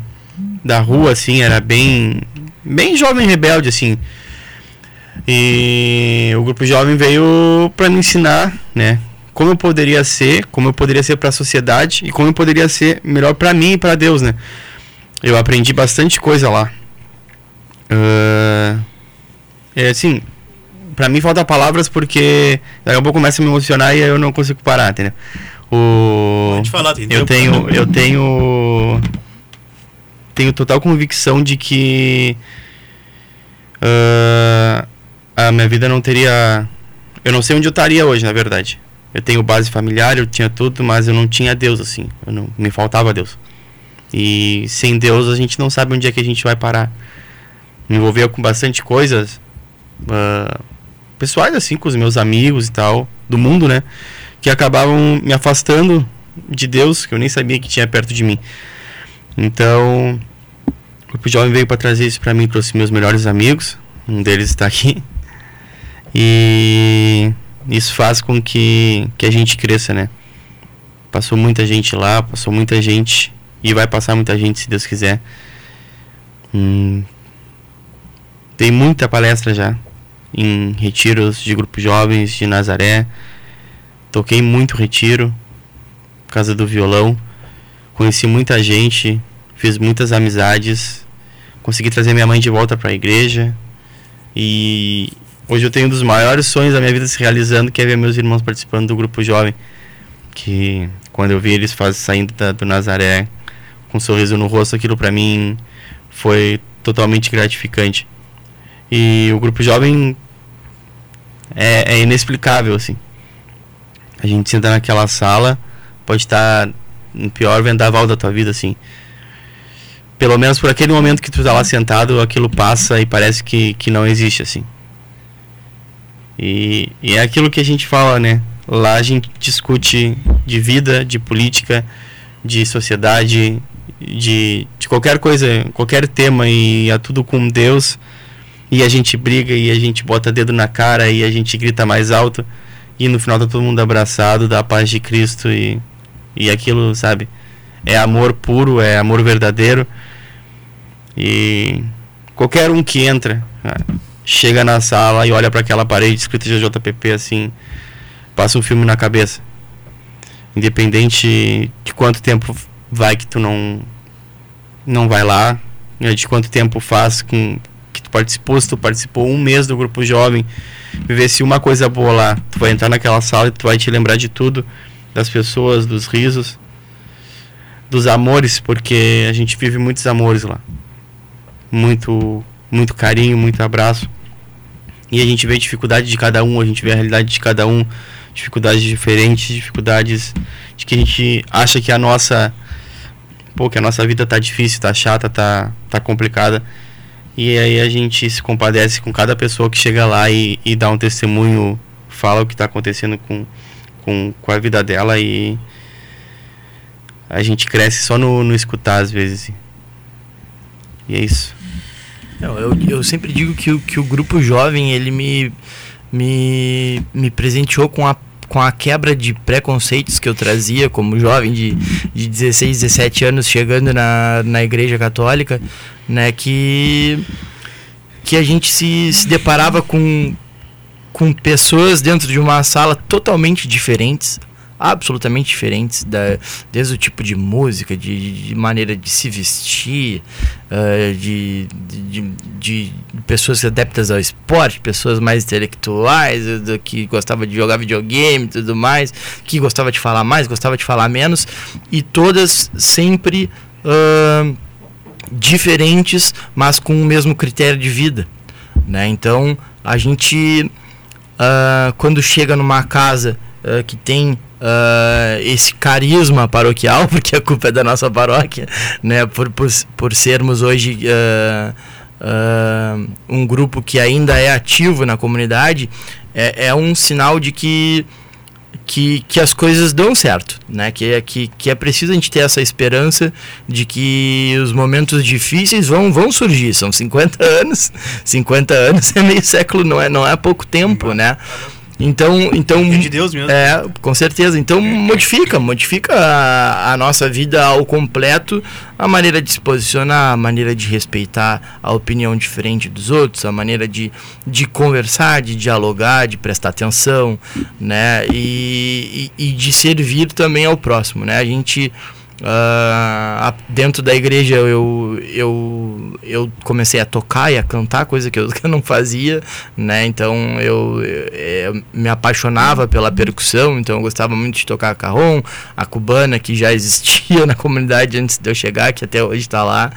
da rua assim, era bem bem jovem rebelde assim. E o grupo jovem veio para me ensinar, né, como eu poderia ser, como eu poderia ser para a sociedade e como eu poderia ser melhor para mim e para Deus, né? Eu aprendi bastante coisa lá. Ah, é assim, pra mim falta palavras porque daqui a pouco começa a me emocionar e eu não consigo parar, entendeu? O falar, eu tenho eu tenho tenho total convicção de que ah, a minha vida não teria eu não sei onde eu estaria hoje, na verdade. Eu tenho base familiar, eu tinha tudo, mas eu não tinha Deus assim. Eu não me faltava Deus. E sem Deus a gente não sabe onde é que a gente vai parar. Me envolvia com bastante coisas ah, pessoais, assim, com os meus amigos e tal, do mundo, né? Que acabavam me afastando de Deus, que eu nem sabia que tinha perto de mim. Então, Grupo Jovem veio para trazer isso para mim, trouxe meus melhores amigos. Um deles está aqui. E isso faz com que, que a gente cresça, né? Passou muita gente lá, passou muita gente e vai passar muita gente se Deus quiser. Hum, tem muita palestra já em retiros de grupos jovens de Nazaré. Toquei muito retiro por causa do violão. Conheci muita gente, fiz muitas amizades. Consegui trazer minha mãe de volta para a igreja. E hoje eu tenho um dos maiores sonhos da minha vida se realizando, que é ver meus irmãos participando do grupo jovem. Que quando eu vi eles saindo da- do Nazaré com um sorriso no rosto, aquilo para mim foi totalmente gratificante. E o grupo jovem é, é inexplicável, assim. A gente senta naquela sala, pode estar no pior vendaval da tua vida, assim. Pelo menos por aquele momento que tu tá lá sentado, aquilo passa e parece que, que não existe, assim. E, e é aquilo que a gente fala, né? Lá a gente discute de vida, de política, de sociedade, de, de qualquer coisa, qualquer tema e é tudo com Deus. E a gente briga e a gente bota dedo na cara e a gente grita mais alto. E no final tá todo mundo abraçado da paz de Cristo e, e aquilo, sabe? É amor puro, é amor verdadeiro. E qualquer um que entra, ah, chega na sala e olha para aquela parede escrita JJPP assim, passa um filme na cabeça. Independente de quanto tempo vai que tu não não vai lá, né, de quanto tempo faz com que tu participou, se tu participou um mês do grupo jovem, viver uma coisa boa lá, tu vai entrar naquela sala e tu vai te lembrar de tudo, das pessoas, dos risos, dos amores, porque a gente vive muitos amores lá. Muito, muito carinho, muito abraço. E a gente vê a dificuldade de cada um, a gente vê a realidade de cada um, dificuldades diferentes, dificuldades de que a gente acha que a nossa pô, que a nossa vida tá difícil, tá chata, tá, tá complicada. E aí a gente se compadece com cada pessoa que chega lá e, e dá um testemunho, fala o que está acontecendo com, com, com a vida dela e a gente cresce só no, no escutar às vezes. E é isso. Eu, eu, eu sempre digo que, que o grupo jovem ele me, me, me presenteou com a com a quebra de preconceitos que eu trazia como jovem de, de 16, 17 anos chegando na, na igreja católica, né, que, que a gente se, se deparava com, com pessoas dentro de uma sala totalmente diferentes, absolutamente diferentes, da, desde o tipo de música, de, de maneira de se vestir, uh, de, de, de, pessoas adeptas ao esporte, pessoas mais intelectuais, do, que gostavam de jogar videogame e tudo mais, que gostava de falar mais, gostava de falar menos, e todas sempre uh, diferentes, mas com o mesmo critério de vida. Né? Então, a gente, uh, quando chega numa casa que tem uh, esse carisma paroquial, porque a culpa é da nossa paróquia, né? Por, por, por sermos hoje uh, uh, um grupo que ainda é ativo na comunidade, é, é um sinal de que que, que as coisas dão certo, né? Que é, que, que é preciso a gente ter essa esperança de que os momentos difíceis vão, vão surgir. São 50 anos, 50 anos é meio século, não é, não é pouco tempo, né? Então, então é de Deus mesmo. É, com certeza. Então modifica, modifica a, a, nossa vida ao completo, a maneira de se posicionar, a maneira de respeitar a opinião diferente dos outros, a maneira de, de conversar, de dialogar, de prestar atenção, né? E, e, e de servir também ao próximo, né? A gente Uh, dentro da igreja eu, eu, eu comecei a tocar e a cantar, coisa que eu, não fazia, né? Então eu, eu, eu, me apaixonava pela percussão, então eu gostava muito de tocar carrom, a cubana que já existia na comunidade antes de eu chegar, que até hoje está lá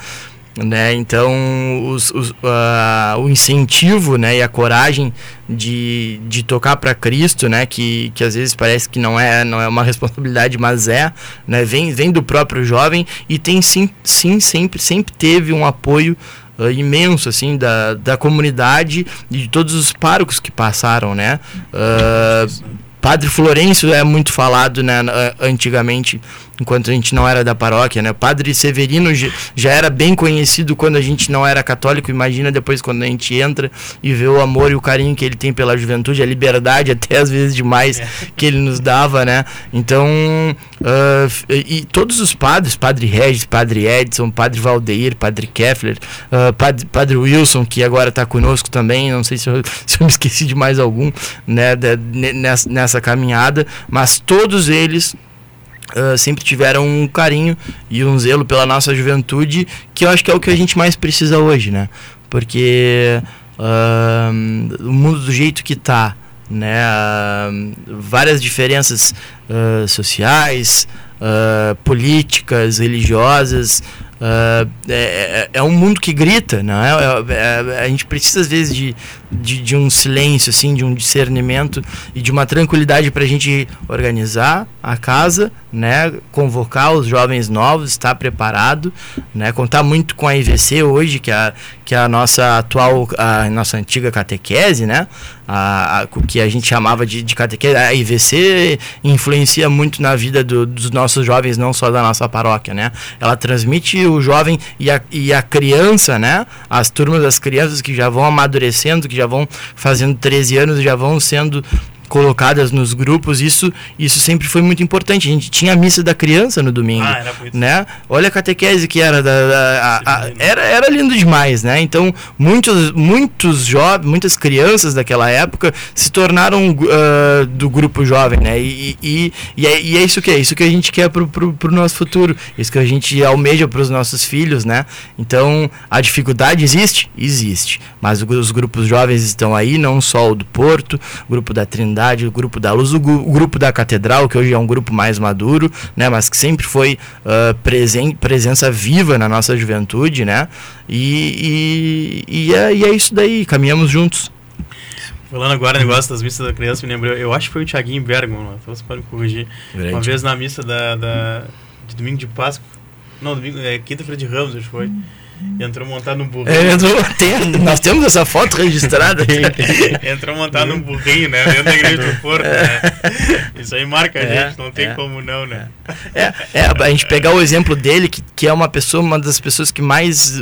né? Então os, os, uh, o incentivo, né, e a coragem de, de tocar para Cristo, né, que, que às vezes parece que não é não é uma responsabilidade, mas é, né, vem vem do próprio jovem e tem sim sim sempre sempre teve um apoio uh, imenso assim da, da comunidade e de todos os párocos que passaram, né? Uh, Padre Florencio é muito falado né, antigamente enquanto a gente não era da paróquia, né? O padre Severino já era bem conhecido quando a gente não era católico. Imagina depois quando a gente entra e vê o amor e o carinho que ele tem pela juventude, a liberdade até às vezes demais é. que ele nos dava, né? Então, uh, e todos os padres, Padre Regis, Padre Edson, Padre Valdeir, Padre Keffler, uh, padre, padre Wilson, que agora está conosco também, não sei se eu, se eu me esqueci de mais algum, né? De, nessa, nessa caminhada, mas todos eles Uh, sempre tiveram um carinho e um zelo pela nossa juventude, que eu acho que é o que a gente mais precisa hoje, né? Porque uh, o mundo do jeito que está, né? Uh, várias diferenças sociais, políticas, religiosas, Uh, é, é, um mundo que grita, não é? é, é? A gente precisa às vezes de, de, de, um silêncio, assim, de um discernimento e de uma tranquilidade para a gente organizar a casa, né? Convocar os jovens novos, estar preparado, né? Contar muito com a IVC hoje, que é a, que é a nossa atual, a nossa antiga catequese, né? A, a, o que a gente chamava de, de catequese, a IVC influencia muito na vida do, dos nossos jovens, não só da nossa paróquia, né? Ela transmite o jovem e a, e a criança, né? As turmas das crianças que já vão amadurecendo, que já vão fazendo 13 anos, já vão sendo colocadas nos grupos, isso, isso sempre foi muito importante. A gente tinha a missa da criança no domingo, Ah, era muito. né? Olha a catequese que era, da, da- a- a- era, era lindo demais, né? Então, muitos, muitos jovens, muitas crianças daquela época se tornaram ah, do grupo jovem, né? E, e, e, é, e é isso que é, isso que a gente quer pro, pro, pro nosso futuro, isso que a gente almeja para os nossos filhos, né? Então, a dificuldade existe? Existe. Mas os grupos jovens estão aí, não só o do Porto, o grupo da Trindade, o grupo da Luz, o, o grupo da Catedral, que hoje é um grupo mais maduro, né? Mas que sempre foi ah, presen presença viva na nossa juventude, né? E, e, e, é, e é isso daí, caminhamos juntos. Falando agora negócio das missas da criança, me lembrou, eu acho que foi o Thiaguinho Bergman, então você pode me corrigir. Uma vez na missa da, da- de domingo de Páscoa, não, domingo, é quinta-feira de Ramos, acho que foi. E entrou montado num burrinho. É, entrou- tem- nós temos essa foto registrada. entrou montado num burrinho, né? Dentro da igreja do Porto, né? Isso aí marca a É, gente, não tem é. como não, né? É, é, a gente pegar o exemplo dele, que, que é uma pessoa, uma das pessoas que mais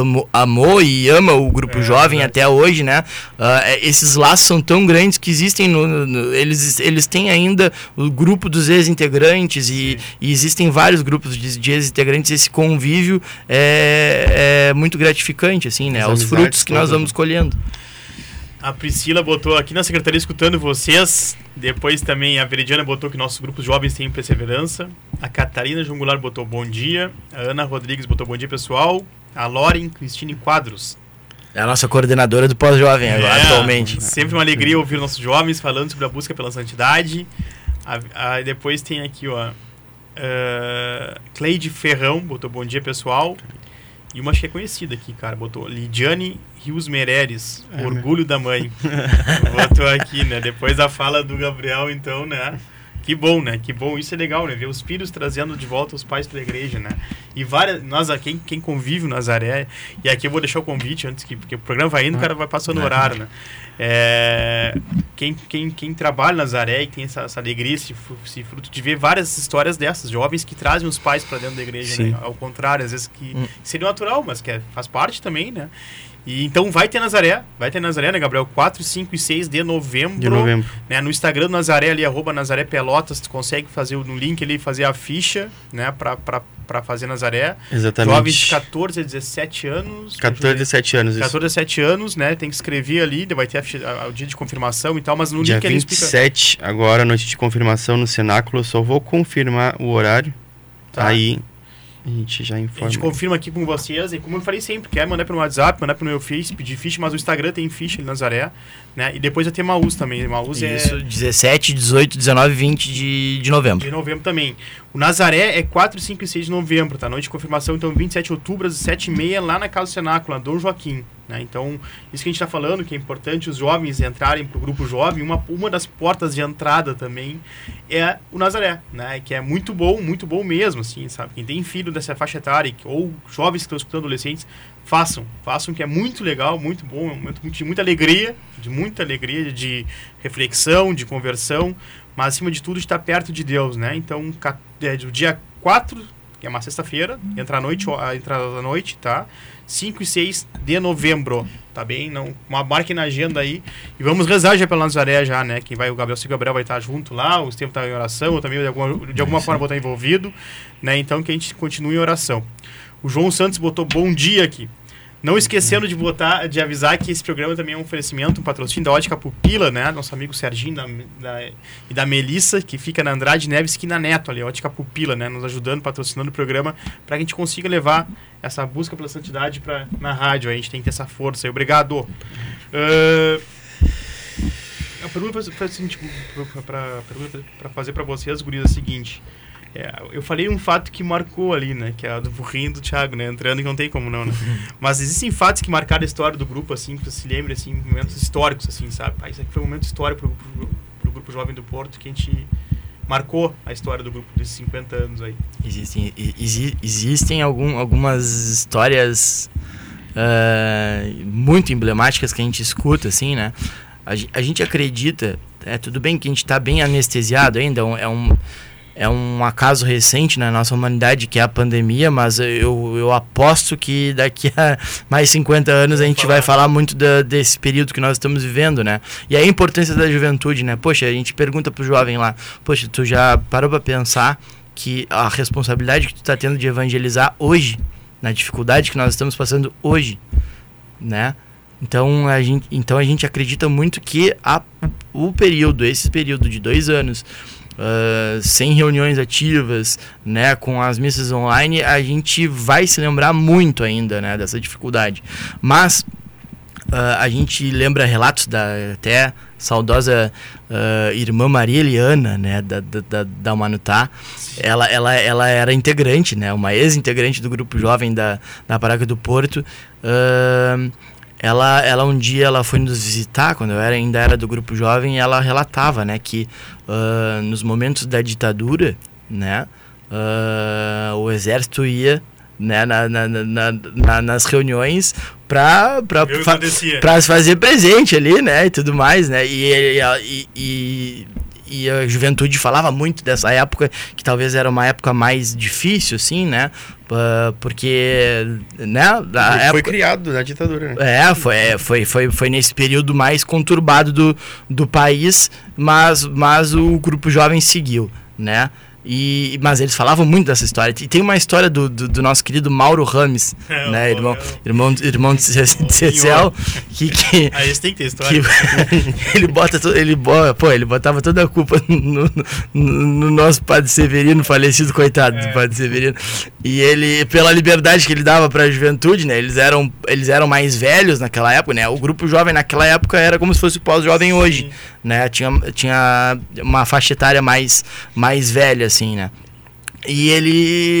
amou, amou e ama o grupo É, jovem verdade. até hoje, né? É, esses laços são tão grandes que existem no, no- eles, eles têm ainda o grupo dos ex-integrantes e, e existem vários grupos de, de ex-integrantes. Esse convívio é, é muito gratificante, assim, né? As Os frutos que nós vamos colhendo. A Priscila botou aqui na secretaria escutando vocês. Depois também a Veridiana botou que nossos grupos jovens têm perseverança. A Catarina Jungular botou bom dia. A Ana Rodrigues botou bom dia, pessoal. A Loren Cristine Quadros. É a nossa coordenadora do pós-jovem agora, É, atualmente. Sempre uma alegria ouvir nossos jovens falando sobre a busca pela santidade. A, a- depois tem aqui, ó. Uh, Cleide Ferrão botou bom dia, pessoal. E uma acho que é conhecida aqui, cara. Botou Lidiane Rios Mereres, É, orgulho da mãe. botou aqui, né? Depois da fala do Gabriel, então, né? Que bom, né? Que bom. Isso é legal, né? Ver os filhos trazendo de volta os pais para a igreja, né? E várias. Nós, quem, quem convive no Nazaré. E aqui eu vou deixar o convite antes que. Porque o programa vai indo, o cara vai passando o horário, né? É, quem, quem, quem trabalha na Nazaré e tem essa, essa alegria, esse, esse fruto de ver várias histórias dessas, jovens que trazem os pais para dentro da igreja, né? Ao contrário, às vezes que Hum. seria natural, mas que é- faz parte também, né? E então vai ter Nazaré, vai ter Nazaré, né, Gabriel? 4, 5 e 6 de novembro. De novembro. Né, no Instagram do Nazaré ali, arroba Nazaré Pelotas, tu consegue fazer no link ali, fazer a ficha, né, pra, pra, pra fazer Nazaré. Exatamente. Jovens de 14 a 17 anos. 14, 17 anos. isso. 14 a 17 anos, né? Tem que escrever ali, vai ter a a- o dia de confirmação e tal, mas no Dia link ele explica. 27, agora, noite de confirmação no cenáculo. Eu só vou confirmar o horário. Tá. Aí a gente já A informa. gente confirma aqui com vocês, e como eu falei sempre, quer mandar pelo WhatsApp, mandar pelo meu Face, pedir ficha, mas o Instagram tem ficha ali, Nazaré, né? E depois vai ter Maús também. Maús é Isso, 17, 18, 19 20 de, de novembro. de novembro também. O Nazaré é 4, 5 e 6 de novembro, tá? Noite de confirmação, então 27 de outubro, às 7h30, lá na Casa na Dom Joaquim. Né? Então, isso que a gente está falando, que é importante os jovens entrarem para o grupo jovem, uma, uma das portas de entrada também é o Nazaré, né? Que é muito bom, muito bom mesmo, assim, sabe? Quem tem filho dessa faixa etária, ou jovens que estão escutando adolescentes, façam, façam que é muito legal, muito bom, é um momento de muita alegria, de muita alegria, de reflexão, de conversão, mas acima de tudo estar perto de Deus, né? Então, é, do dia 4, que é uma sexta-feira, entra à noite, a entrada da noite, tá? 5 e 6 de novembro, tá bem? Não, uma marca na agenda aí. E vamos rezar já pela Nazaré já, né? Quem vai, o Gabriel, se o Gabriel vai estar junto lá, o Estevam tá em oração, eu também de alguma, de alguma forma vou estar envolvido, né? Então que a gente continue em oração. O João Santos botou bom dia aqui. Não esquecendo de botar, de avisar que esse programa também é um oferecimento, um patrocínio da Ótica Pupila, né? Nosso amigo Serginho da, da- e da Melissa, que fica na Andrade Neves, esquina Neto ali, Ótica Pupila, né? Nos ajudando, patrocinando o programa, para que a gente consiga levar essa busca pela santidade pra, na rádio. A gente tem que ter essa força aí. Obrigado. Ah, a pergunta para fazer para vocês, guris, é a seguinte. É, eu falei um fato que marcou ali, né? Que é a do burrinho do Thiago, né? Entrando que não tem como não, né? Mas existem fatos que marcaram a história do grupo, assim, que você se lembre, assim, momentos históricos, assim, sabe? Ah, isso aqui foi um momento histórico pro, pro, pro Grupo Jovem do Porto que a gente marcou a história do grupo desses 50 anos aí. Existem, exi- existem algum, algumas histórias ah, muito emblemáticas que a gente escuta, assim, né? A, a gente acredita, é tudo bem que a gente está bem anestesiado ainda, é um- é um, acaso recente na nossa humanidade, que é a pandemia, mas eu, eu aposto que daqui a mais 50 anos a gente vai falar muito da, desse período que nós estamos vivendo, né? E a importância da juventude, né? Poxa, a gente pergunta pro jovem lá, poxa, tu já parou para pensar que a responsabilidade que tu está tendo de evangelizar hoje, na dificuldade que nós estamos passando hoje, né? Então a gente, então a gente acredita muito que a, o período, esse período de dois anos, uh, sem reuniões ativas, né, com as missas online, a gente vai se lembrar muito ainda, né, dessa dificuldade. Mas uh, a gente lembra relatos da até saudosa uh, irmã Maria Eliana, né, da, da, da Manutá. Ela, ela, ela era integrante, né, uma ex-integrante do grupo jovem da, da Paráquia do Porto. Uh, ela, ela um dia ela foi nos visitar quando eu era, ainda era do grupo jovem e ela relatava né que uh, nos momentos da ditadura né uh, o exército ia né, na, na, na, na nas reuniões para para fazer presente ali né e tudo mais né e, e, e, e a juventude falava muito dessa época, que talvez era uma época mais difícil, assim, né? Porque, né? foi época... criado na ditadura, né? É, foi, é, foi, foi, foi nesse período mais conturbado do, do país, mas, mas o grupo jovem seguiu, né? E, mas eles falavam muito dessa história. E tem uma história do, do, do nosso querido Mauro Rames, é, né? Irmão, irmão, irmão de Cecel, que, que. Aí ah, tem que ter história. Que, ele bota ele pô, ele botava toda a culpa no, no, no nosso padre Severino, falecido, coitado é. do padre Severino. E ele, pela liberdade que ele dava para a juventude, né? Eles eram, eles eram mais velhos naquela época, né? O grupo jovem naquela época era como se fosse o pós-jovem hoje. Sim né? Tinha, tinha uma faixa etária mais, mais velha, assim, né? E ele,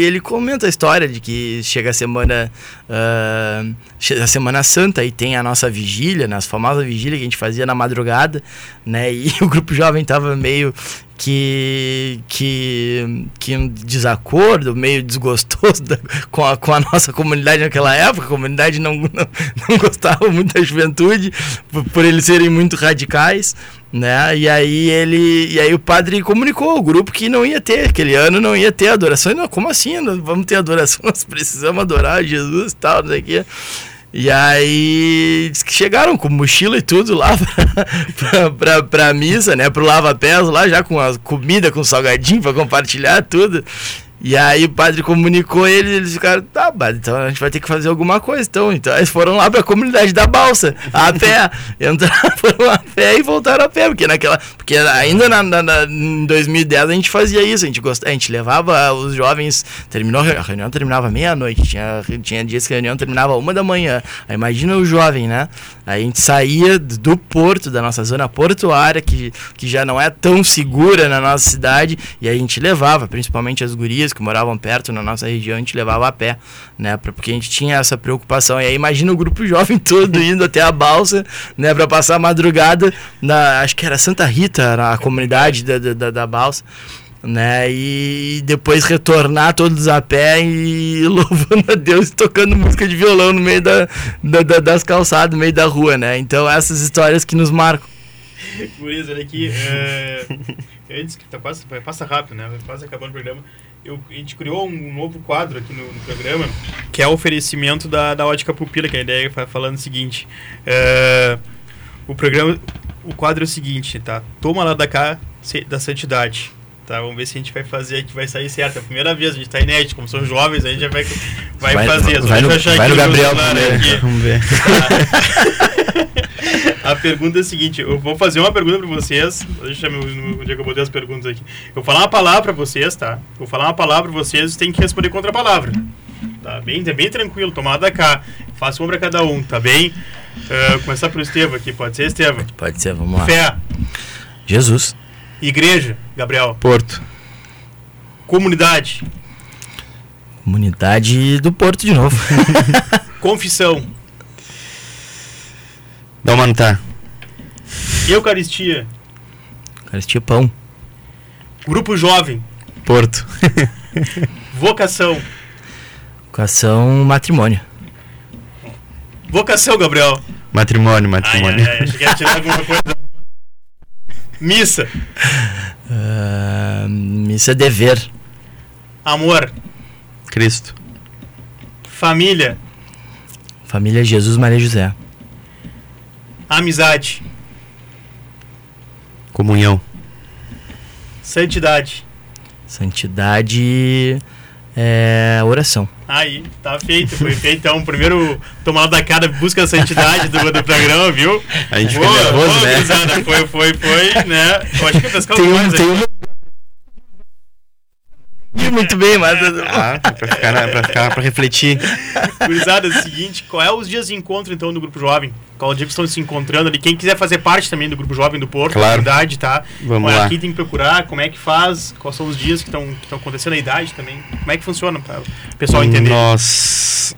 ele comenta a história de que chega a semana uh, a semana santa e tem a nossa vigília, né, famosa vigília que a gente fazia na madrugada, né? E o grupo jovem tava meio que que que um desacordo, meio desgostoso da, com, a, com a nossa comunidade naquela época. A comunidade não, não, não gostava muito da juventude por, por eles serem muito radicais, né? E aí ele, e aí o padre comunicou ao grupo que não ia ter aquele ano, não ia ter adoração. E não, como assim? Não vamos ter adoração? Nós precisamos adorar Jesus e tal, não sei o quê. E aí chegaram com mochila e tudo lá pra, pra, missa, né? Pro Lava Pés lá, já com a comida, com salgadinho pra compartilhar tudo. E aí o padre comunicou eles, eles ficaram, tá, padre, então a gente vai ter que fazer alguma coisa. Então, então eles foram lá para a comunidade da balsa, a pé. entraram, foram a pé e voltaram a pé, porque naquela. Porque ainda na, na, na, em 2010 a gente fazia isso, a gente, gost, a gente levava os jovens, terminou, a reunião terminava meia-noite, tinha, tinha dias que a reunião terminava uma da manhã. Aí imagina o jovem, né? Aí a gente saía do porto, da nossa zona portuária, que, que já não é tão segura na nossa cidade, e a gente levava, principalmente as gurias que moravam perto na nossa região, a gente levava a pé, né? Porque a gente tinha essa preocupação. E aí imagina o grupo jovem todo indo até a balsa, né? Para passar a madrugada na, acho que era Santa Rita, na comunidade da, da, da balsa né? E depois retornar todos a pé e louvando a Deus e tocando música de violão no meio da, da, da, das calçadas, no meio da rua, né? Então essas histórias que nos marcam. Guris, olha aqui. É, antes que tá quase, passa rápido, né? Quase acabando o programa eu, a gente criou um novo quadro aqui no, no, programa, que é o oferecimento da, da ótica pupila, que a ideia é falando o seguinte. É, o programa, o quadro é o seguinte, tá? Toma lá da cá da santidade. Tá, vamos ver se a gente vai fazer aqui, vai sair certo. É a primeira vez, a gente tá inédito, como são jovens, a gente já vai, vai, vai fazer. Vai, no, vai no Gabriel primeiro, vamos ver. Tá. a pergunta é a seguinte, eu vou fazer uma pergunta para vocês, deixa eu onde é que eu botei as perguntas aqui. Eu vou falar uma palavra para vocês, tá? Vou falar uma palavra para vocês, tem que responder contra a palavra. Tá bem, é bem tranquilo, tomada cá. Faça uma para cada um, tá bem? Uh, começar pelo Estevam aqui, pode ser, Estevam? Pode ser, vamos lá. Fé. Jesus. Igreja, Gabriel. Porto. Comunidade. Comunidade do Porto de novo. Confissão. Dá uma tá. Eucaristia. Eucaristia pão. Grupo jovem. Porto. Vocação. Vocação matrimônio. Vocação, Gabriel. Matrimônio, matrimônio. Ai, ai, ai, achei que ia tirar alguma coisa. Missa. Ah, missa dever. Amor, Cristo. família, Família Jesus Maria José. Amizade, Comunhão. santidade. Santidade é oração. Aí, tá feito. Foi feito então o primeiro tomado da cara busca da santidade do, do programa, viu? A gente Boa, fica nervoso, boa, né? Foi, foi, foi, né? Eu acho que pescar Tem um, tem um... Muito bem, mas... Ah, pra ficar, na- pra ficar, pra refletir. Gurizada, é o seguinte, qual é os dias de encontro então do Grupo Jovem? Qual o dia que estão se encontrando ali? Quem quiser fazer parte também do Grupo Jovem do Porto, Claro. da idade, tá? Vamos Olha, lá. Aqui tem que procurar, como é que faz, quais são os dias que estão que estão acontecendo, a idade também. Como é que funciona, para o pessoal entender? Nós.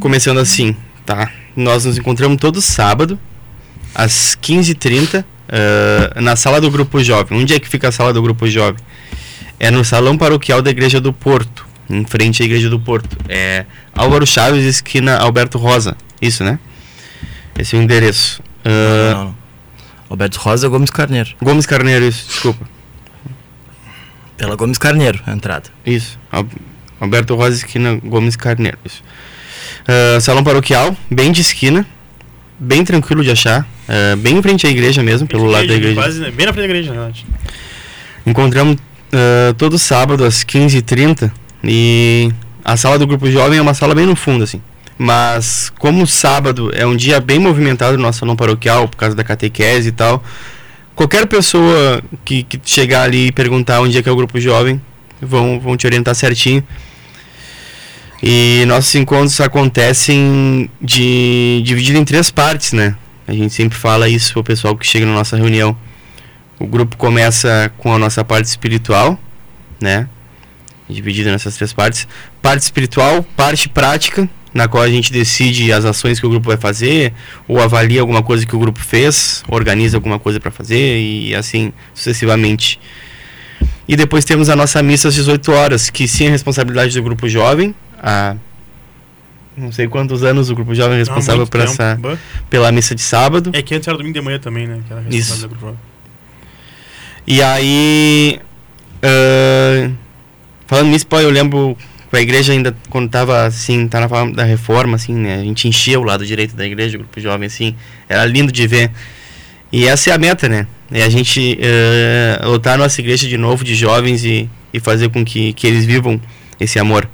Começando assim, tá? Nós nos encontramos todo sábado, às 15h30, ah, na sala do Grupo Jovem. Onde é que fica a sala do Grupo Jovem? É no Salão Paroquial da Igreja do Porto, em frente à Igreja do Porto. É Álvaro Chaves, esquina Alberto Rosa. Isso, né? Esse é o endereço. Ah, Não, não. Alberto Rosa Gomes Carneiro. Gomes Carneiro, isso, desculpa. Pela Gomes Carneiro, a entrada. Isso. Al- Alberto Rosa, esquina Gomes Carneiro. Isso. Ah, salão paroquial, bem de esquina, bem tranquilo de achar, ah, bem em frente à igreja mesmo, pelo lado da igreja. Quase, né? bem na frente da igreja, na verdade. Encontramos ah, todo sábado às 15h30 e a sala do grupo jovem é uma sala bem no fundo, assim. Mas como sábado é um dia bem movimentado no nosso salão paroquial, por causa da catequese e tal, qualquer pessoa que, que chegar ali e perguntar onde é que é o grupo jovem, vão, vão te orientar certinho. E nossos encontros acontecem de dividido em três partes, né? A gente sempre fala isso pro pessoal que chega na nossa reunião. O grupo começa com a nossa parte espiritual, né? Dividida nessas três partes. Parte espiritual, parte prática, na qual a gente decide as ações que o grupo vai fazer, ou avalia alguma coisa que o grupo fez, organiza alguma coisa para fazer e assim sucessivamente. E depois temos a nossa missa às 18 horas, que sim é responsabilidade do grupo jovem. Há não sei quantos anos o grupo jovem é responsável muito por tempo. essa, pela missa de sábado. É que antes era domingo de manhã também, né? Que era Isso. do Grupo Jovem. E aí. ah, falando nisso, pô, eu lembro que a igreja ainda, quando tava assim, tá na forma da reforma, assim, né? A gente enchia o lado direito da igreja, o grupo jovem, assim. Era lindo de ver. E essa é a meta, né? É a gente ah, lotar a nossa igreja de novo de jovens e, e fazer com que, que eles vivam esse amor.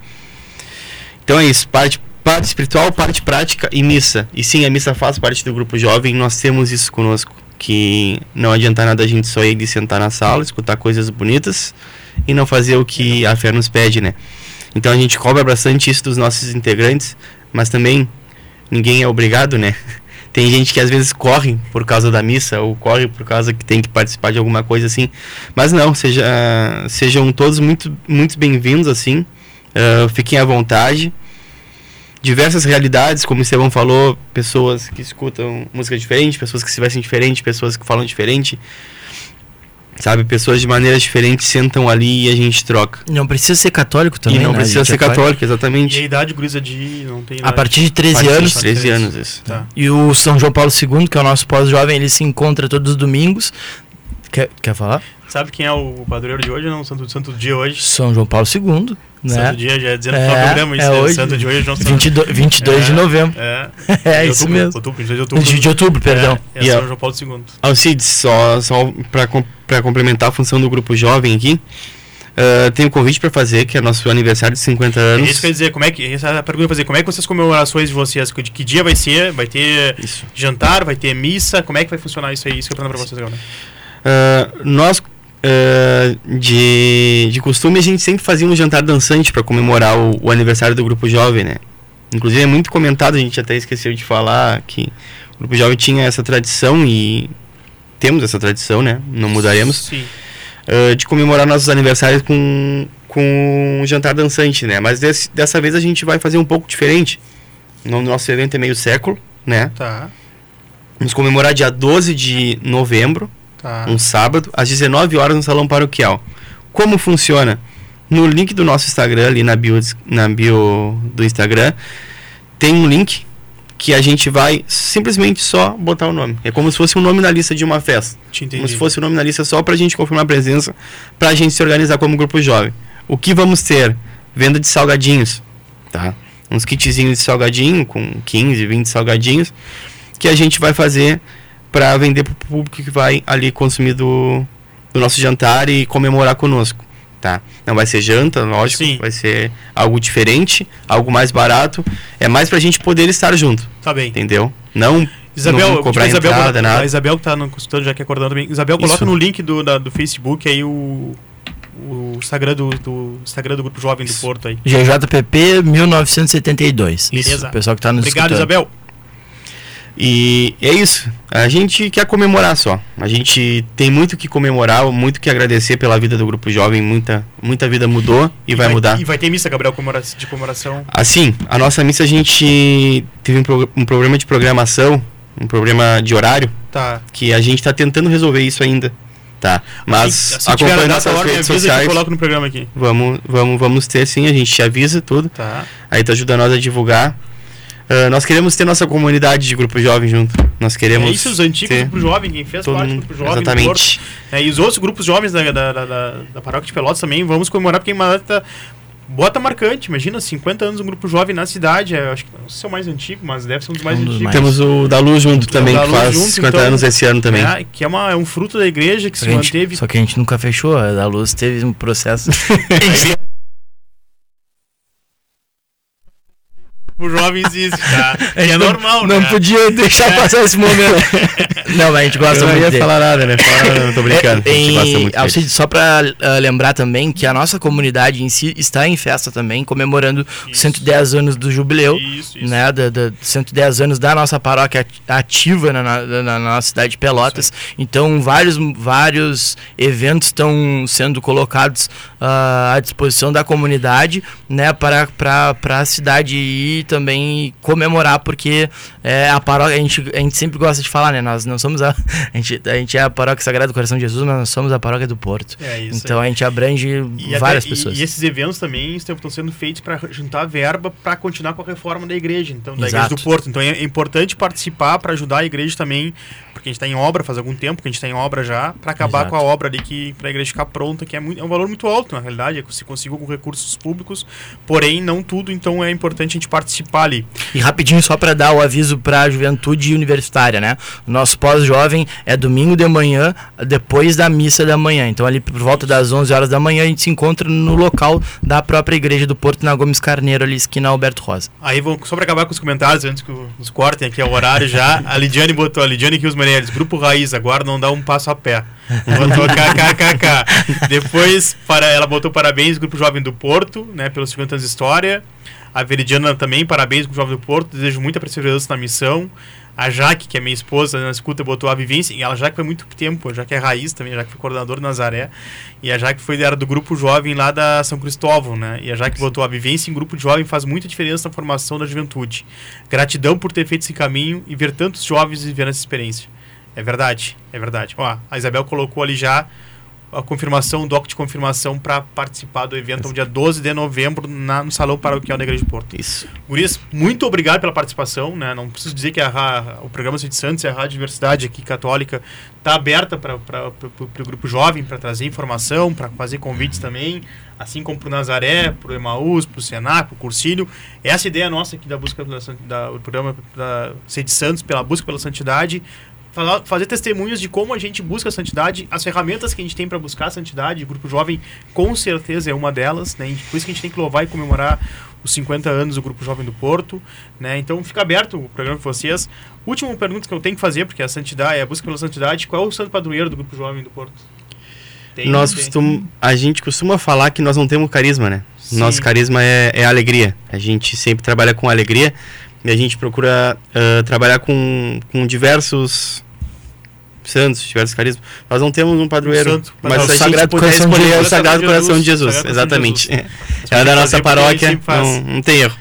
Então é isso, parte, parte espiritual, parte prática e missa. E sim, a missa faz parte do grupo jovem, nós temos isso conosco. Que não adianta nada a gente só ir de sentar na sala, escutar coisas bonitas e não fazer o que a fé nos pede, né? Então a gente cobra bastante isso dos nossos integrantes, mas também ninguém é obrigado, né? Tem gente que às vezes corre por causa da missa ou corre por causa que tem que participar de alguma coisa assim. Mas não, seja, sejam todos muito, muito bem-vindos assim. Ah, fiquem à vontade. Diversas realidades, como o Estevão falou, pessoas que escutam música diferente, pessoas que se vestem diferente, pessoas que falam diferente. Sabe, pessoas de maneiras diferentes sentam ali e a gente troca. Não precisa ser católico também, e não né? precisa A ser católico, E a exatamente. idade grisa de. Não tem A idade. partir de 13 Partir de anos. 13 anos, isso. Tá. E o São João Paulo II, que é o nosso pós-jovem, ele se encontra todos os domingos. Quer, quer falar? Sabe quem é o padroeiro de hoje? Não, o santo, santo dia hoje. São João Paulo II, né? Santo dia, já é dizendo É, no programa isso. é hoje. Santo de hoje não 22, 22 de É, novembro. É, É, de isso outubro, mesmo. Outubro, 22 de outubro. De, de outubro, perdão. É, é E São João Paulo II. Alcides, só, só para para complementar a função do grupo jovem aqui, ah, tem um convite para fazer, que é nosso aniversário de 50 É anos. isso que eu ia dizer, como é que. Essa é a pergunta fazer. Como é que vocês comemorações de vocês? De que dia vai ser? Vai ter Isso. jantar? Vai ter missa? Como é que vai funcionar isso aí? Isso que eu falando pra vocês agora. Ah, nós, ah, de, de costume, a gente sempre fazia um jantar dançante para comemorar o, o aniversário do grupo jovem, né? Inclusive é muito comentado, a gente até esqueceu de falar que o grupo jovem tinha essa tradição e temos essa tradição, né? Não mudaremos. Ah, de comemorar nossos aniversários com, com um jantar dançante, né? Mas desse- dessa vez a gente vai fazer um pouco diferente. No nosso evento é meio século, né? Tá. Vamos comemorar dia 12 de novembro, Tá. um sábado, às 19 horas no Salão Paroquial. Como funciona? No link do nosso Instagram, ali na bio, na bio do Instagram, tem um link que a gente vai simplesmente só botar o nome. É como se fosse um nome na lista de uma festa. Como se fosse o nome na lista só pra gente confirmar a presença, pra gente se organizar como grupo jovem. O que vamos ter? Venda de salgadinhos, tá? Uns kitzinhos de salgadinho, com 15, 20 salgadinhos, que a gente vai fazer pra vender pro público que vai ali consumir do, do nosso jantar e comemorar conosco, tá? Não vai ser janta, lógico, Sim. vai ser algo diferente, algo mais barato. É mais pra gente poder estar junto, Tá bem. entendeu? Não Isabel, não cobrar a Isabel, entrada, nada. a Isabel que tá no consultório, já que acordando também. Isabel, coloca Isso. no link do, da- do Facebook aí o, o Instagram do, do Instagram do Grupo Jovem do. Porto aí. GJPP 1972. Beleza. O pessoal que tá nos Obrigado, escutando. Isabel. E é isso. A gente quer comemorar só. A gente tem muito que comemorar, muito que agradecer pela vida do grupo jovem. Muita, muita vida mudou e, vai, mudar. E vai ter missa, Gabriel, de comemoração. Assim, a nossa missa a gente teve um, pro- um problema de programação, um problema de horário, Tá. que a gente está tentando resolver isso ainda. Tá. Mas se tiver a acompanhe data, nossas ordem, redes avisa que eu sociais. coloco no programa aqui. Vamos, vamos, vamos ter sim, a gente te avisa tudo. Tá. Aí tu ajuda nós a divulgar. Ah, nós queremos ter nossa comunidade de grupo jovem junto. Nós queremos. é isso, os antigos ter Grupo Jovem, quem fez todo parte do. Grupo Jovem Porto. Exatamente. É, e os outros grupos jovens da, da, da, da, da paróquia de Pelotas também vamos comemorar, porque é uma data bota marcante. Imagina, 50 anos um grupo jovem na cidade. é, acho que não sei se é o mais antigo, mas deve ser um dos mais Um dos antigos. mais. Temos o da Luz junto também, que faz junto, 50 então, anos esse ano também. É, que é, uma, é um fruto da igreja que Só se que, a gente, manteve. só que a gente nunca fechou. A da luz teve um processo. O jovem existe, tá? E é Não- normal, Não né? podia deixar passar esse momento. não, mas a gente gosta eu não muito ia dele. falar nada, né? Falar, não, tô brincando. É, a gente gosta em- muito Alcide, só para lembrar também que a nossa comunidade em si está em festa também, comemorando os Isso. 110 anos do jubileu, Isso, isso. né, da, da 110 anos da nossa paróquia ati- ativa na, na- na nossa cidade de Pelotas. Então, vários, vários eventos estão sendo colocados ah, à disposição da comunidade, né, para, para, para a cidade ir também comemorar, porque é, a paróquia, a gente, a gente sempre gosta de falar, né, nós não somos a, a, gente, a gente é a paróquia Sagrada do Coração de Jesus, mas nós somos a paróquia do Porto. É isso. Então a gente abrange E, várias até- e- pessoas. E, esses eventos também estão, estão sendo feitos para juntar verba para continuar com a reforma da igreja, então da Exato. igreja do Porto. Então é, é importante participar para ajudar a igreja também, porque a gente está em obra faz algum tempo que a gente está em obra já, para acabar Exato. com a obra ali que para a igreja ficar pronta, que é, muito, é um valor muito alto na realidade, é que se conseguiu com recursos públicos, porém não tudo, então é importante a gente participar ali. E rapidinho só para dar o aviso para a juventude universitária, né? Nosso pós-jovem é domingo de manhã, depois da missa da manhã. Então ali por volta das 11 horas da manhã a gente se encontra no local da própria igreja do Porto, na Gomes Carneiro, ali esquina Alberto Rosa. Aí vou, só para acabar com os comentários, antes que nos cortem aqui é o horário já, a Lidiane botou, a Lidiane Rios Meirelles, Grupo Raiz, agora não dá um passo a pé. Botou kkkk. Depois, para, ela botou parabéns, Grupo Jovem do Porto, né, pelos 50 anos de história. A Veridiana também, parabéns, Grupo Jovem do Porto, desejo muita perseverança na missão. A Jaque, que é minha esposa, na escuta, botou a vivência. E ela já que foi muito tempo, já que é raiz também, já que foi coordenador do Nazaré. E a Jaque foi, era do grupo jovem lá da São Cristóvão, né? E a Jaque botou a vivência em grupo jovem faz muita diferença na formação da juventude. Gratidão por ter feito esse caminho e ver tantos jovens vivendo essa experiência. É verdade, é verdade. Ó, a Isabel colocou ali já a confirmação, o doc de confirmação para participar do evento no dia 12 de novembro na, no Salão Paroquial da Igreja de Porto. Isso. Gurias, muito obrigado pela participação, né? Não preciso dizer que a, ra- o programa Cid Santos e a Rádio Diversidade aqui católica está aberta para o grupo jovem para trazer informação, para fazer convites também, assim como para o Nazaré, para o Emaús, para o Senac, para o Cursílio. Essa ideia nossa aqui da busca pela, da, do programa da Santos pela busca pela santidade falar- fazer testemunhos de como a gente busca a santidade, as ferramentas que a gente tem para buscar a santidade. O Grupo Jovem, com certeza, é uma delas. Né? Por isso que a gente tem que louvar e comemorar os 50 anos do Grupo Jovem do Porto. Né? Então fica aberto o programa para vocês. Última pergunta que eu tenho que fazer, porque a santidade, a busca pela santidade, qual é o santo padroeiro do Grupo Jovem do Porto? Tem, nós tem. costum, a gente costuma falar que nós não temos carisma, né? Sim. Nosso carisma é, é alegria. A gente sempre trabalha com alegria e a gente procura ah, trabalhar com, com diversos santos, diversos carismas. Nós não temos um padroeiro, Um santo, mas mas se o a gente Sagrado Coração de é o Jesus. Sagrado Coração de Jesus, Sagrado Coração de exatamente. Jesus. É da fazer nossa a paróquia, não, não tem erro.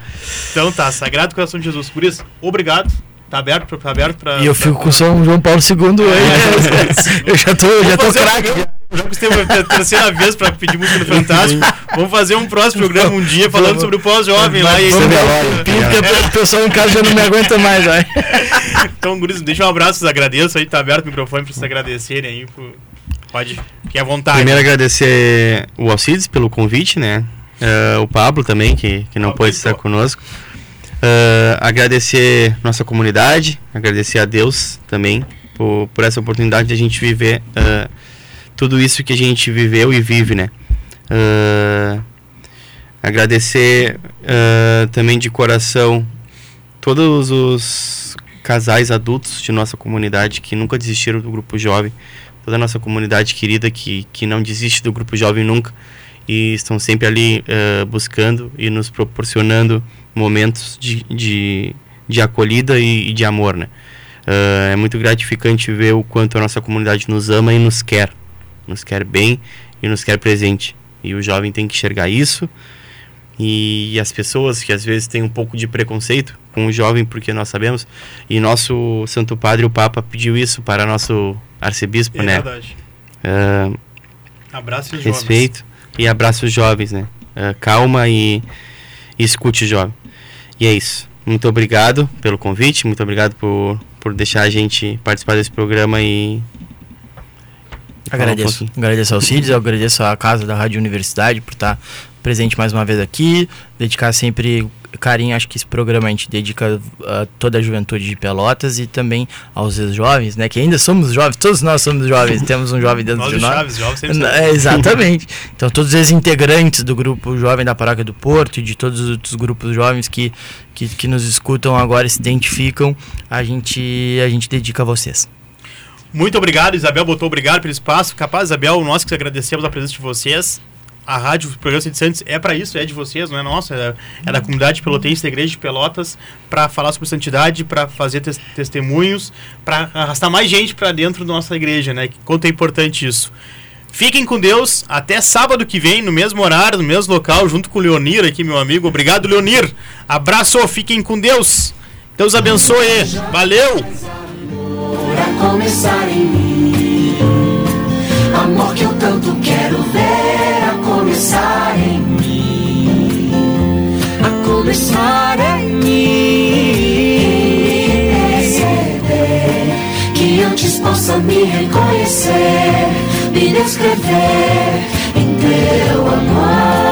Então tá, Sagrado Coração de Jesus. Por isso, obrigado. Tá aberto pra, tá aberto pra. E eu pra- fico com São João Paulo II aí. né? eu já tô, já tô um craque. programa- Já que teve a terceira vez pra pedir música no Fantástico, vamos fazer um próximo programa um dia falando sobre o pós-jovem lá. E aí, Vamos porque o pessoal em casa já não me aguenta mais, vai. Então, Guris, deixa um abraço, vocês agradeço aí, tá aberto o microfone pra vocês agradecerem aí. Por... Pode, fique à vontade. Primeiro agradecer o Alcides pelo convite, né? Uh, o Pablo também, que, que não Pablo, pôde estar conosco. Uh, agradecer nossa comunidade, agradecer a Deus também por, por essa oportunidade de a gente viver uh, tudo isso que a gente viveu e vive, né? Uh, agradecer também de coração todos os casais adultos de nossa comunidade que nunca desistiram do grupo jovem, toda a nossa comunidade querida que, que não desiste do grupo jovem nunca e estão sempre ali uh, buscando e nos proporcionando momentos de, de, de acolhida e, e de amor, né? Uh, é muito gratificante ver o quanto a nossa comunidade nos ama e nos quer, nos quer bem e nos quer presente. E o jovem tem que enxergar isso. E as pessoas que às vezes têm um pouco de preconceito com o jovem, porque nós sabemos, e nosso Santo Padre, o Papa, pediu isso para nosso arcebispo, É né? verdade. Uh, Abraço e jovens. respeito e abraço os jovens, né? Uh, calma e, e escute o jovem. E é isso. Muito obrigado pelo convite, muito obrigado por, por deixar a gente participar desse programa e. Agradeço. agradeço ao CIDS, eu agradeço à Casa da Rádio Universidade por estar presente mais uma vez aqui, dedicar sempre carinho, acho que esse programa a gente dedica a toda a juventude de Pelotas e também aos jovens, né, que ainda somos jovens, todos nós somos jovens, temos um jovem dentro Nós de nós. Chaves, jovens sempre É, exatamente. Então, todos os integrantes do grupo jovem da Paróquia do Porto e de todos os outros grupos jovens que, que, que nos escutam agora e se identificam, a gente, a gente dedica a vocês. Muito obrigado, Isabel botou obrigado pelo espaço. Capaz, Isabel, nós que agradecemos a presença de vocês. A rádio, o programa de Santos é para isso, é de vocês, não é nosso, é, é da comunidade pelotense da Igreja de Pelotas, para falar sobre santidade, para fazer tes- testemunhos, para arrastar mais gente para dentro da nossa igreja, né? Quanto é importante isso. Fiquem com Deus, até sábado que vem, no mesmo horário, no mesmo local, junto com o Leonir aqui, meu amigo. Obrigado, Leonir. Abraço, fiquem com Deus. Deus abençoe. Valeu! Amor que eu tanto quero ver começar em mim. A começar em mim. Perceber que antes possa me reconhecer, me descrever em teu amor.